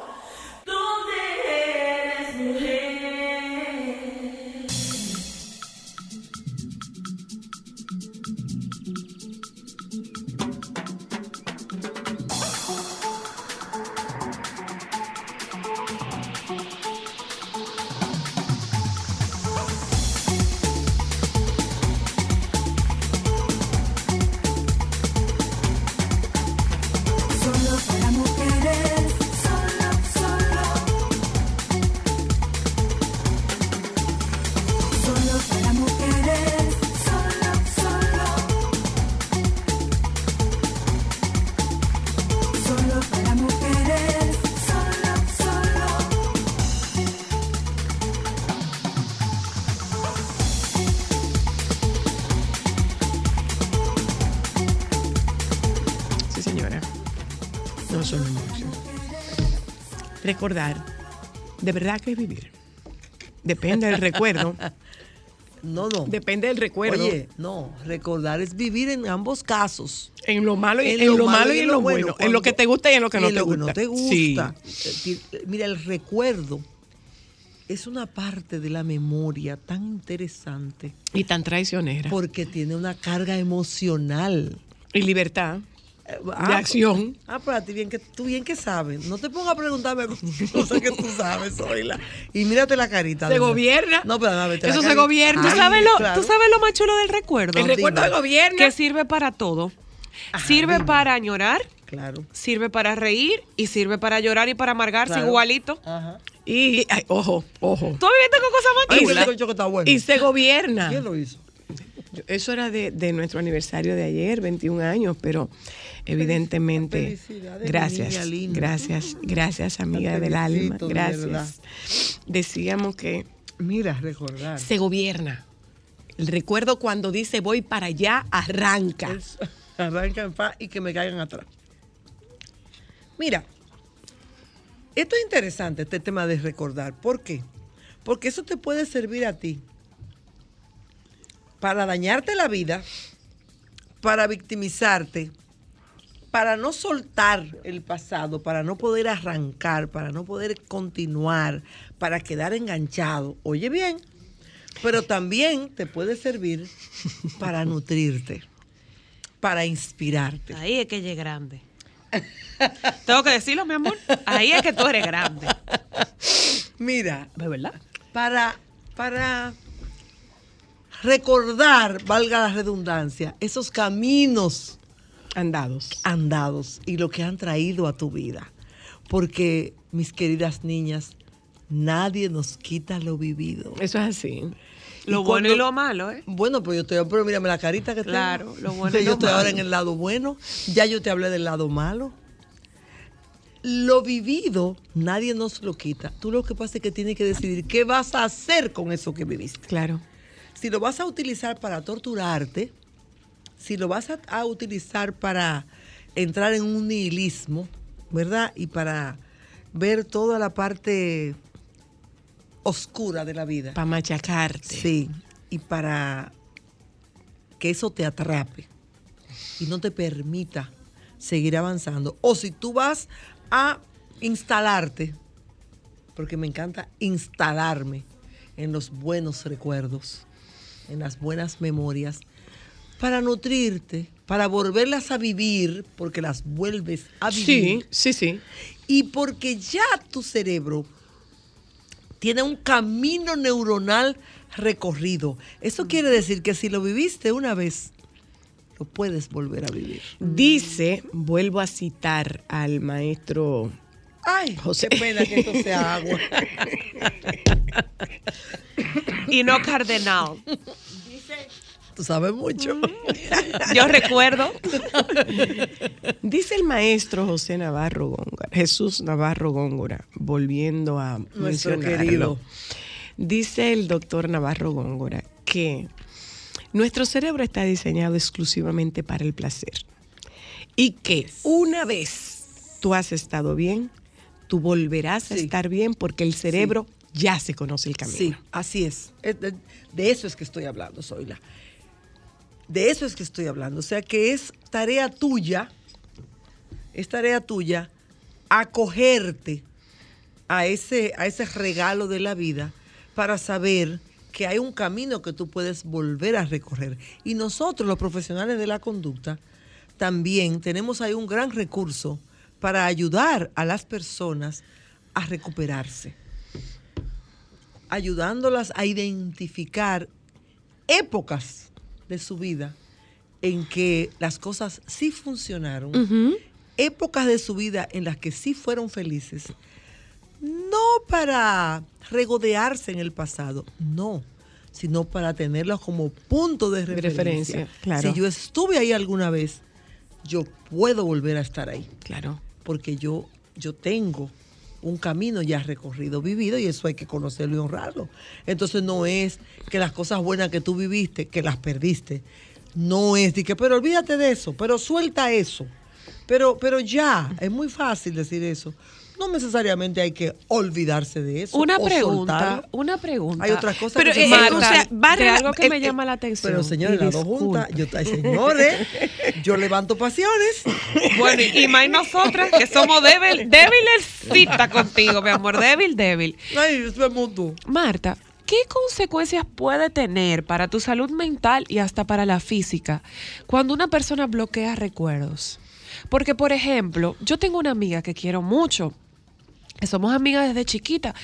Recordar, de verdad que es vivir. Depende del recuerdo. No, no. Depende del recuerdo. Oye, no, recordar es vivir en ambos casos. En lo malo y en, lo, malo y en lo bueno. en lo que te gusta y en lo que no en te lo que no te Sí. gusta. Eh, ti- Mira, el recuerdo es una parte de la memoria tan interesante. Y tan traicionera. Porque tiene una carga emocional. Y libertad. Ah, de acción. Ah, pero a ti bien que tú bien que sabes. No te pongas a preguntarme cosas que tú sabes, Zoila. Y mírate la carita. Se gobierna. No, pero ver, Eso se gobierna. ¿Tú sabes, lo, tú sabes lo más chulo del recuerdo? El recuerdo Dime. de gobierno. Que sirve para todo. sirve para añorar. Claro. Sirve para reír y sirve para llorar y para amargarse Claro. igualito. Y, ay, ojo, ojo. ¿Tú vivido con cosas más Y chulas? se- Y se gobierna. ¿Quién lo hizo? Eso era de, de nuestro aniversario de ayer, 21 años, pero evidentemente, gracias, gracias, gracias amiga del alma, gracias. Decíamos que Mira, recordar. se gobierna. El recuerdo cuando dice voy para allá, arranca. Arranca en paz y que me caigan atrás. Mira, esto es interesante, este tema de recordar. ¿Por qué? Porque eso te puede servir a ti para dañarte la vida, para victimizarte, para no soltar el pasado, para no poder arrancar, para no poder continuar, para quedar enganchado. Oye bien, pero también te puede servir para nutrirte, para inspirarte. Ahí es que ella es grande. Tengo que decirlo, mi amor. Ahí es que tú eres grande. Mira, ¿De verdad? para, para recordar, valga la redundancia, esos caminos andados. Andados y lo que han traído a tu vida. Porque, mis queridas niñas, nadie nos quita lo vivido. Eso es así. Lo bueno y lo malo, ¿eh? Bueno, pues yo estoy, pero mírame la carita que Claro, tengo. lo bueno y yo lo estoy ahora malo. en el lado bueno, ya yo te hablé del lado malo. Lo vivido, nadie nos lo quita. Tú lo que pasa es que tienes que decidir qué vas a hacer con eso que viviste. Claro. Si lo vas a utilizar para torturarte, si lo vas a, a utilizar para entrar en un nihilismo, ¿verdad? Y para ver toda la parte oscura de la vida. Para machacarte. Sí, y para que eso te atrape y no te permita seguir avanzando. O si tú vas a instalarte, porque me encanta instalarme en los buenos recuerdos, en las buenas memorias, para nutrirte, para volverlas a vivir, porque las vuelves a vivir. Sí, sí, sí. Y porque ya tu cerebro tiene un camino neuronal recorrido. Eso quiere decir que si lo viviste una vez, lo puedes volver a vivir. Dice, vuelvo a citar al maestro Ay, José. pena que esto sea agua. Y no cardenal. Tú sabes mucho. Yo recuerdo. Dice el maestro José Navarro Góngora, Jesús Navarro Góngora, volviendo a Nuestro mencionarlo. querido. Dice el doctor Navarro Góngora que Nuestro cerebro está diseñado exclusivamente para el placer. Y que una vez tú has estado bien, tú volverás a estar bien porque el cerebro ya se conoce el camino. Sí, así es. De eso es que estoy hablando, Zoila. De eso es que estoy hablando. O sea que es tarea tuya, es tarea tuya acogerte a ese, a ese regalo de la vida para saber que hay un camino que tú puedes volver a recorrer. Y nosotros, los profesionales de la conducta, también tenemos ahí un gran recurso para ayudar a las personas a recuperarse ayudándolas a identificar épocas de su vida en que las cosas sí funcionaron, épocas de su vida en las que sí fueron felices, no para regodearse en el pasado, no, sino para tenerlos como punto de referencia. referencia, claro. Si yo estuve ahí alguna vez, yo puedo volver a estar ahí. Claro. Porque yo, yo tengo un camino ya recorrido, vivido, y eso hay que conocerlo y honrarlo. Entonces no es que las cosas buenas que tú viviste, que las perdiste. No es de que, pero olvídate de eso, pero suelta eso. Pero, pero ya, es muy fácil decir eso. No necesariamente hay que olvidarse de eso. Una o pregunta, soltarlo. una pregunta. Hay otras cosas Pero, que se eh, Marta, o sea, va de rela- algo que eh, me eh, llama la atención. Pero señores, las dos juntas, yo, señores, yo levanto pasiones. Bueno, y y más nosotras que somos débil, débiles cita contigo, mi amor, débil, débil. Ay, eso es mutuo. Marta, ¿qué consecuencias puede tener para tu salud mental y hasta para la física cuando una persona bloquea recuerdos? Porque, por ejemplo, yo tengo una amiga que quiero mucho, somos amigas desde chiquita,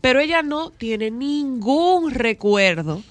pero ella no tiene ningún recuerdo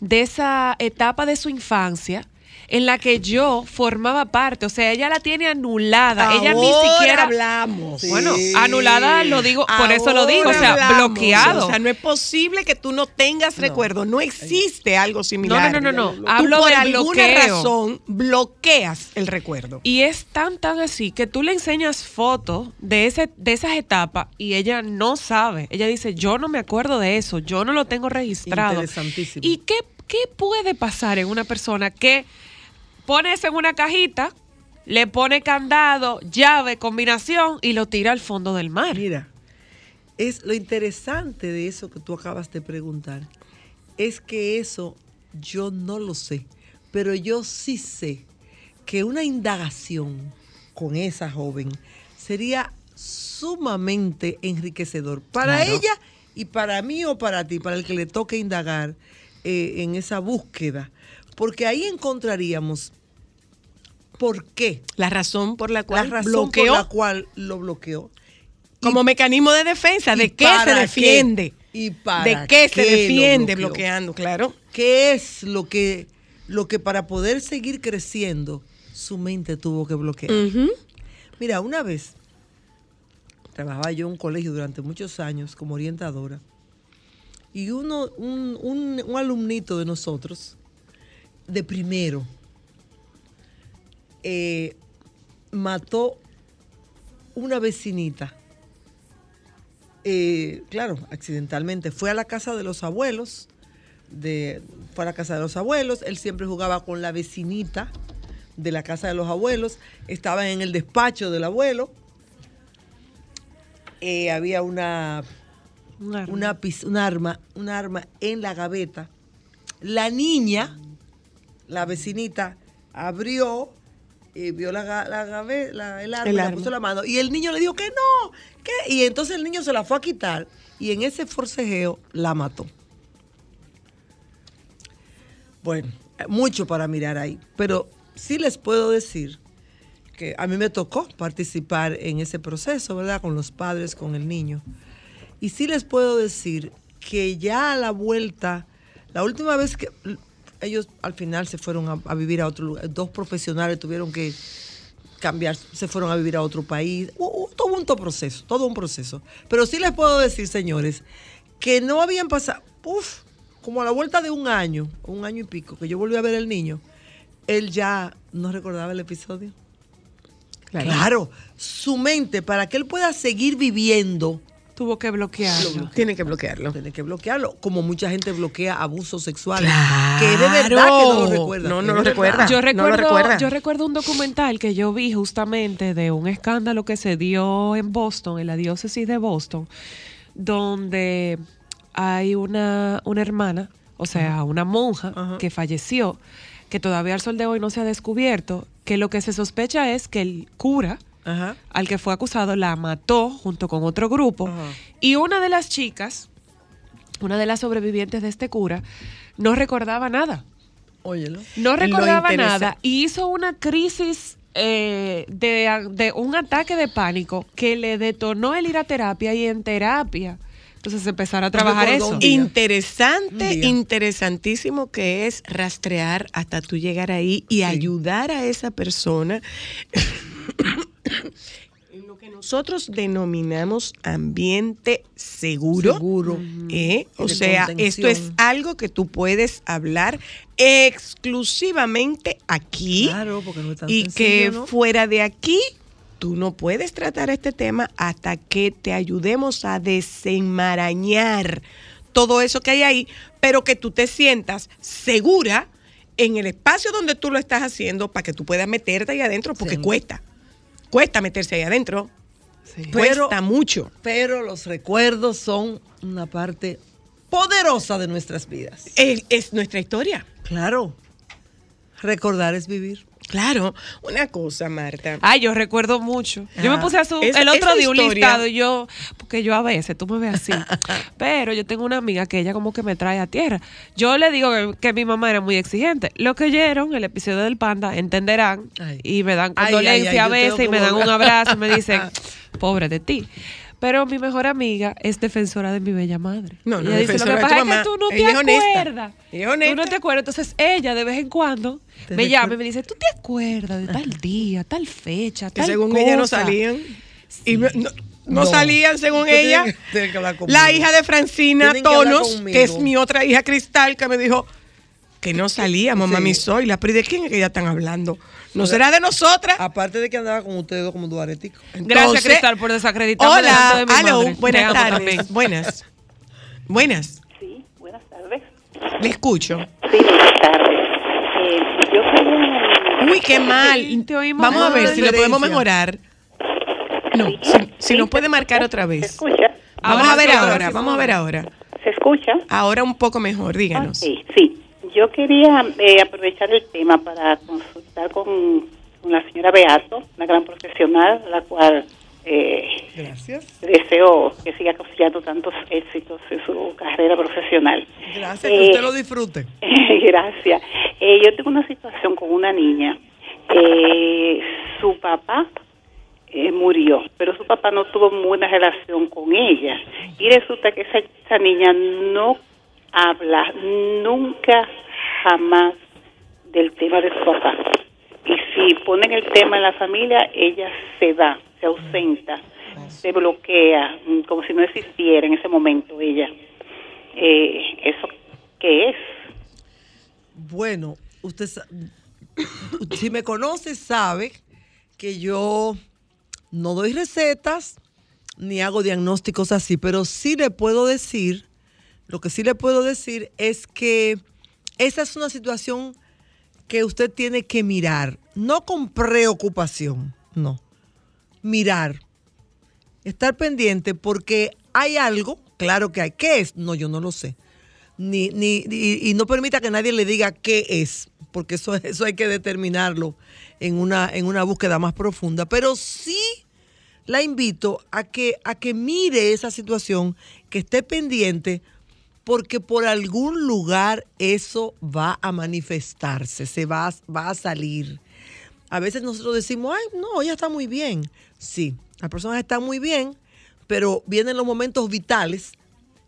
de esa etapa de su infancia en la que yo formaba parte, o sea, ella la tiene anulada, ella ni siquiera hablamos. Bueno, anulada lo digo, por eso lo digo, o sea, hablamos. bloqueado. O sea, no es posible que tú no tengas recuerdo. No existe algo No, similar. no, no, no, no. Tú Hablo por del alguna bloqueo. razón bloqueas el recuerdo. Y es tan, tan así que tú le enseñas fotos de, ese, de esas etapas y ella no sabe. Ella dice, yo no me acuerdo de eso, yo no lo tengo registrado. Interesantísimo. ¿Y qué, qué puede pasar en una persona que pone eso en una cajita, le pone candado, llave, combinación y lo tira al fondo del mar? Mira, es lo interesante de eso que tú acabas de preguntar, es que eso yo no lo sé, pero yo sí sé que una indagación con esa joven sería sumamente enriquecedor para Claro. ella y para mí o para ti, para el que le toque indagar eh, en esa búsqueda, porque ahí encontraríamos por qué. La razón por la La cual razón bloqueó por la cual lo bloqueó. como mecanismo de defensa. ¿De ¿Y qué se defiende? qué? ¿Y para ¿De qué se qué defiende bloqueando? Claro. ¿Qué es lo que, lo que para poder seguir creciendo su mente tuvo que bloquear? Mira, una vez trabajaba yo en un colegio durante muchos años como orientadora y uno, un, un- un alumnito de nosotros, de primero, eh, mató una vecinita. Eh, claro, accidentalmente. Fue a la casa de los abuelos, de, fue a la casa de los abuelos, él siempre jugaba con la vecinita de la casa de los abuelos, estaba en el despacho del abuelo, Eh, había una, una, un arma, un arma en la gaveta. La niña, la vecinita, abrió, eh, vio la, la la- el arma, El puso la mano y el niño le dijo que no, que y entonces el niño se la fue a quitar y en ese forcejeo la mató. Bueno, mucho para mirar ahí, pero sí les puedo decir que a mí me tocó participar en ese proceso, ¿verdad? Con los padres, con el niño. Y sí les puedo decir que ya a la vuelta, la última vez que ellos al final se fueron a, a vivir a otro lugar, dos profesionales tuvieron que cambiar, se fueron a vivir a otro país, todo un to- proceso, todo un proceso. Pero sí les puedo decir, señores, que no habían pasado, uff, como a la vuelta de un año, un año y pico, que yo volví a ver al niño, él ya no recordaba el episodio. Claro. su mente, para que él pueda seguir viviendo Tuvo que bloquearlo. Tiene que bloquearlo. Tiene que bloquearlo, como mucha gente bloquea abusos sexuales. Claro. Que de verdad que no lo recuerda. No, no lo recuerda. Yo no lo recuerdo, recuerda. yo recuerdo un documental que yo vi justamente de un escándalo que se dio en Boston, en la diócesis de Boston, donde hay una, una hermana, o sea, una monja que falleció, que todavía al sol de hoy no se ha descubierto, que lo que se sospecha es que el cura Ajá. al que fue acusado la mató junto con otro grupo y una de las chicas, una de las sobrevivientes de este cura, no recordaba nada. Óyelo. No recordaba nada y hizo una crisis eh, de, de un ataque de pánico que le detonó el ir a terapia y en terapia. Entonces empezar a trabajar eso. Interesante, interesantísimo que es rastrear hasta tú llegar ahí y ayudar a esa persona en lo que nosotros denominamos ambiente seguro. Seguro. ¿eh? O sea, esto es algo que tú puedes hablar exclusivamente aquí Claro, porque no es tan y sencillo, que ¿no? fuera de aquí tú no puedes tratar este tema hasta que te ayudemos a desenmarañar todo eso que hay ahí, pero que tú te sientas segura en el espacio donde tú lo estás haciendo para que tú puedas meterte ahí adentro, porque cuesta. Cuesta meterse ahí adentro. Cuesta mucho. Pero los recuerdos son una parte poderosa de nuestras vidas. Es, es nuestra historia. Claro. Recordar es vivir. Claro. Una cosa, Marta. Ay, yo recuerdo mucho. Yo me Ah, puse a su, el otro día un listado y yo, porque yo a veces, tú me ves así, pero yo tengo una amiga que ella como que me trae a tierra. Yo le digo que, que mi mamá era muy exigente. Los que oyeron el episodio del Panda entenderán y me dan condolencia ay, ay, a veces y me dan un abrazo y me dicen, pobre de ti. Pero mi mejor amiga es defensora de mi bella madre. No, no, ella dice, lo defensora que de pasa es mamá. que tú no te acuerdas. Ella es honesta. Tú no te acuerdas. Entonces ella de vez en cuando Te me llama y me dice, ¿tú te acuerdas de tal día, tal fecha, Que tal según ella no cosa?" salían. Y no, no- no No. salían según Usted ella. que- tiene que. La hija de Francina Tienen que Tonos, que es mi otra hija Cristal, que me dijo que no salíamos, Sí. mami Zoila. Pero ¿y de quién es que ya están hablando? ¿No será de nosotras? Aparte de que andaba con ustedes dos como duaretico. Gracias, Cristal, por desacreditarme Hola, de madre. Buenas tardes. también. Buenas. Buenas. Sí, buenas tardes. Le escucho. Sí, buenas tardes. Eh, yo soy una Uy, qué mal. Te oímos Vamos a ver si lo podemos mejorar. No, si, si nos puede marcar otra vez. escucha? Vamos Ahora a ver sí, ahora sí, vamos a ver ahora. ¿Se escucha? Ahora un poco mejor, díganos. Ok, sí. Yo quería eh, aprovechar el tema para consultar con, con la señora Beato, una gran profesional, la cual eh, Gracias. deseo que siga cosechando tantos éxitos en su carrera profesional. Gracias, Eh, que usted lo disfrute. Gracias. Eh, yo tengo una situación con una niña. Eh, su papá eh, murió, pero su papá no tuvo buena relación con ella. Y resulta que esa, esa niña no habla nunca, jamás del tema de su papá. Y si ponen el tema en la familia, ella se va, se ausenta, se bloquea, mm, como si no existiera en ese momento ella. Eh, ¿Eso qué es? Bueno, usted si me conoce sabe que yo no doy recetas ni hago diagnósticos así, pero sí le puedo decir, lo que sí le puedo decir es que esa es una situación que usted tiene que mirar, no con preocupación, no, mirar, estar pendiente porque hay algo, claro que hay, ¿qué es? No, yo no lo sé ni, ni, y, no permita que nadie le diga qué es, porque eso, eso hay que determinarlo en una, en una búsqueda más profunda. Pero sí la invito a que, a que mire esa situación, que esté pendiente, porque por algún lugar eso va a manifestarse, se va, va a salir. A veces nosotros decimos, ay, no, ella está muy bien. Sí, la persona está muy bien, pero vienen los momentos vitales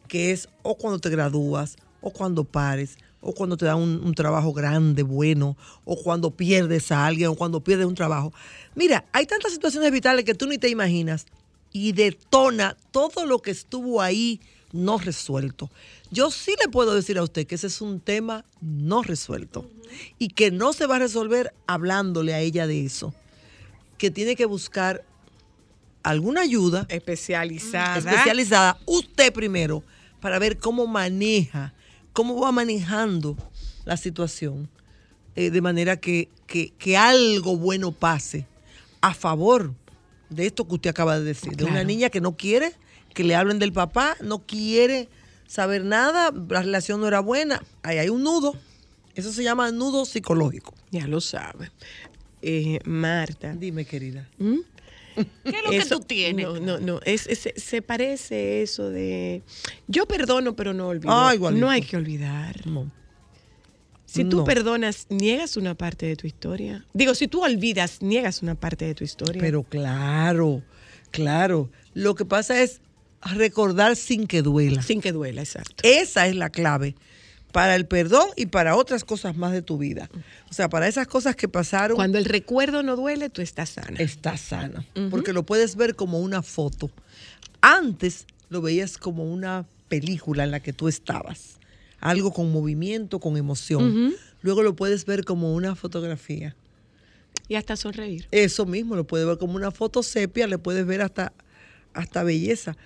que es o cuando te gradúas, o cuando pares, o cuando te dan un trabajo grande, bueno, o cuando pierdes a alguien, o cuando pierdes un trabajo. Mira, hay tantas situaciones vitales que tú ni te imaginas y detona todo lo que estuvo ahí no resuelto. Yo sí le puedo decir a usted que ese es un tema no resuelto y que no se va a resolver hablándole a ella de eso, que tiene que buscar alguna ayuda especializada. especializada, usted primero, para ver cómo maneja, cómo va manejando la situación, eh, de manera que, que- que algo bueno pase a favor de esto que usted acaba de decir, de una niña que no quiere que le hablen del papá, no quiere saber nada, la relación no era buena, ahí hay un nudo, eso se llama nudo psicológico. Ya lo sabe. Eh, Marta. Dime, querida. ¿Mm? ¿Qué es lo que tú tienes? No, no, no. Es, es- se parece eso de. Yo perdono, pero no olvido. Ah, no hay que olvidar. Si tú No. perdonas, niegas una parte de tu historia. Digo, si tú olvidas, niegas una parte de tu historia. Pero claro, claro. Lo que pasa es recordar sin que duela. Sin que duela, exacto. Esa es la clave para el perdón y para otras cosas más de tu vida. O sea, para esas cosas que pasaron. Cuando el recuerdo no duele, tú estás sana. Estás sana. Porque lo puedes ver como una foto. Antes lo veías como una película en la que tú estabas. Algo con movimiento, con emoción. Luego lo puedes ver como una fotografía. Y hasta sonreír. Eso mismo, lo puedes ver como una foto sepia, le puedes ver hasta, hasta belleza.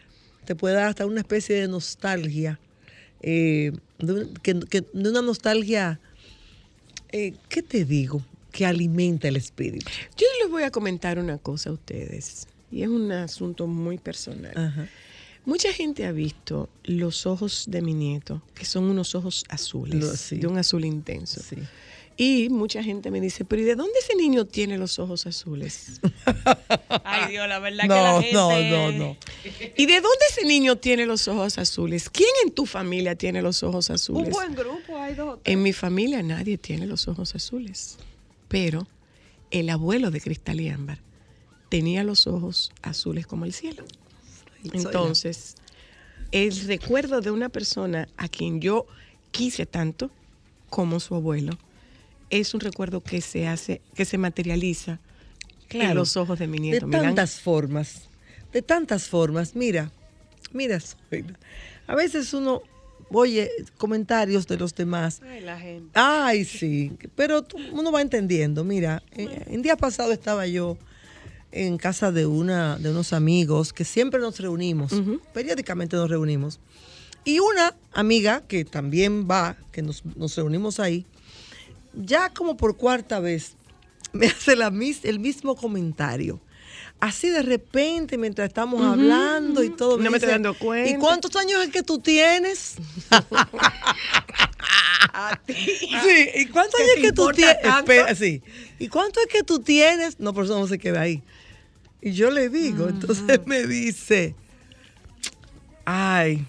Te puede dar hasta una especie de nostalgia. eh, de, un- que- que- de una nostalgia, eh, ¿qué te digo? Que alimenta el espíritu. Yo les voy a comentar una cosa a ustedes. Y es un asunto muy personal. Ajá. Mucha gente ha visto los ojos de mi nieto, que son unos ojos azules, sí. de un azul intenso. Sí. Y mucha gente me dice, pero ¿y de dónde ese niño tiene los ojos azules? Ay, Dios, la verdad No, que la gente... no, no, no. ¿Y de dónde ese niño tiene los ojos azules? ¿Quién en tu familia tiene los ojos azules? Un buen grupo, hay dos. En mi familia nadie tiene los ojos azules, pero el abuelo de Cristal y Ámbar tenía los ojos azules como el cielo. Entonces, el recuerdo de una persona a quien yo quise tanto como su abuelo es un recuerdo que se hace, que se materializa en los ojos de mi De nieto. Milán. tantas formas, de tantas formas. Mira, mira, Zoila. A veces uno oye comentarios de los demás. Ay, la gente. Ay, sí, pero uno va entendiendo. Mira, eh, el día pasado estaba yo en casa de una de unos amigos que siempre nos reunimos, periódicamente nos reunimos. Y una amiga que también va, que nos, nos reunimos ahí, ya como por cuarta vez, me hace la, mis- el mismo comentario. Así de repente, mientras estamos hablando y todo. No me estoy dando cuenta. ¿Y cuántos años es que tú tienes? Sí, ¿y cuántos ¿Que años te es que tú tienes? Espera, sí. ¿Y cuánto es que tú tienes? No, por eso no se queda ahí. Y yo le digo, entonces me dice, ay,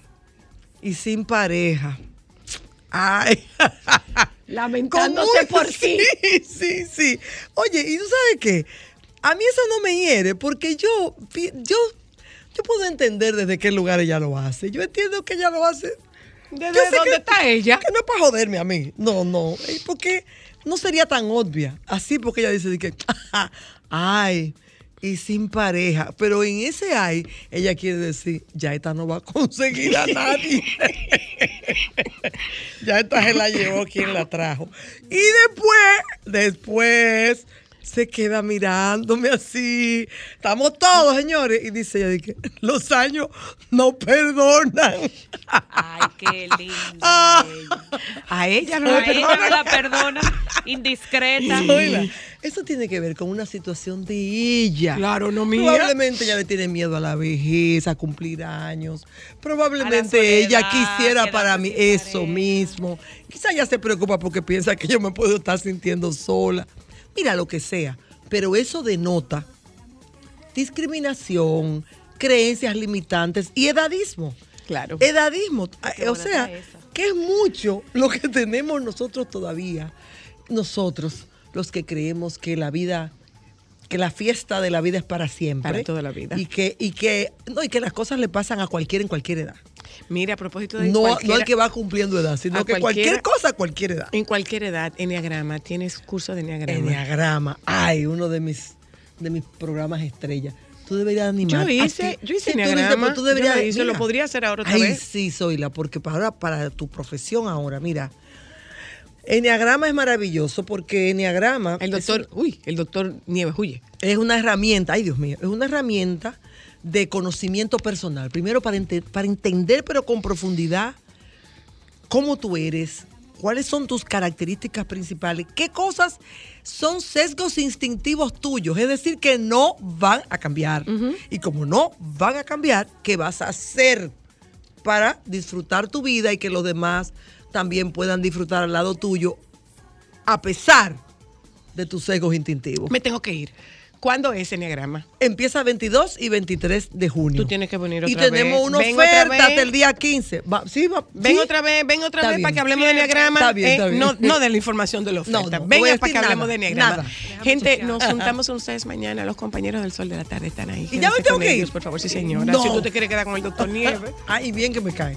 y sin pareja. Ay. Lamentándose por sí. Sí, sí. Oye, ¿y tú sabes qué? A mí eso no me hiere porque yo, yo, yo puedo entender desde qué lugar ella lo hace. Yo entiendo que ella lo hace. ¿Desde Yo sé dónde que- está ella? Que no es para joderme a mí. No, no. Porque no sería tan obvia. Así porque ella dice de que, ay, y sin pareja. Pero en ese ay, ella quiere decir, ya esta no va a conseguir a nadie. ya esta se la llevó quien la trajo. Y después, después, se queda mirándome así. Estamos todos, señores. Y dice ella, que los años no perdonan. Ay, qué ella. A ella no A la ella no perdona. la perdona. Indiscreta. Oiga, eso tiene que ver con una situación de ella. Claro, no mía. Probablemente ella le tiene miedo a la vejez, a cumplir años. Probablemente soledad, ella quisiera para mí eso mismo. Quizá ella se preocupa porque piensa que yo me puedo estar sintiendo sola. Mira lo que sea. Pero eso denota discriminación, creencias limitantes y edadismo. Claro. Edadismo. Qué o sea, que es mucho lo que tenemos nosotros todavía. Nosotros, los que creemos que la vida, que la fiesta de la vida es para siempre. Para toda la vida. Y que, y que, no, y que las cosas le pasan a cualquiera en cualquier edad. Mira, a propósito de No, no el que va cumpliendo edad, sino que cualquier cosa a cualquier edad. En cualquier edad, Enneagrama, tienes curso de Enneagrama. Enneagrama. Ay, uno de mis, de mis programas estrella. Tú deberías animar. Yo hice, yo hice Sí, tú dices, Enneagrama. tú deberías, yo lo hice, mira. lo podría hacer ahora otra Ay, vez. sí, Zoila, porque para, para tu profesión ahora, mira, Enneagrama es maravilloso porque Enneagrama. El doctor, uy, el doctor Nieves huye. Es una herramienta, ay Dios mío, es una herramienta de conocimiento personal. Primero para, ente- para entender, pero con profundidad, cómo tú eres, cuáles son tus características principales, qué cosas son sesgos instintivos tuyos, es decir, que no van a cambiar. Y como no van a cambiar, ¿qué vas a hacer para disfrutar tu vida y que los demás también puedan disfrutar al lado tuyo a pesar de tus sesgos instintivos? Me tengo que ir. ¿Cuándo es Enneagrama? Empieza 22 y 23 de junio. Tú tienes que venir y otra tenemos vez. una Ven oferta hasta el día 15. Va- sí, va- Ven sí. otra vez, ven otra Está vez bien. para que hablemos de Enneagrama. Está bien, eh, está bien. No, no de la información de la oferta. no, no Venga para que hablemos nada, de Enneagrama. Gente, nos juntamos con ustedes mañana. Los compañeros del Sol de la Tarde están ahí. ¿Y ya me tengo que ir? por favor, sí, señora. Si tú te quieres quedar con el doctor Nieves. Ay, bien que me cae.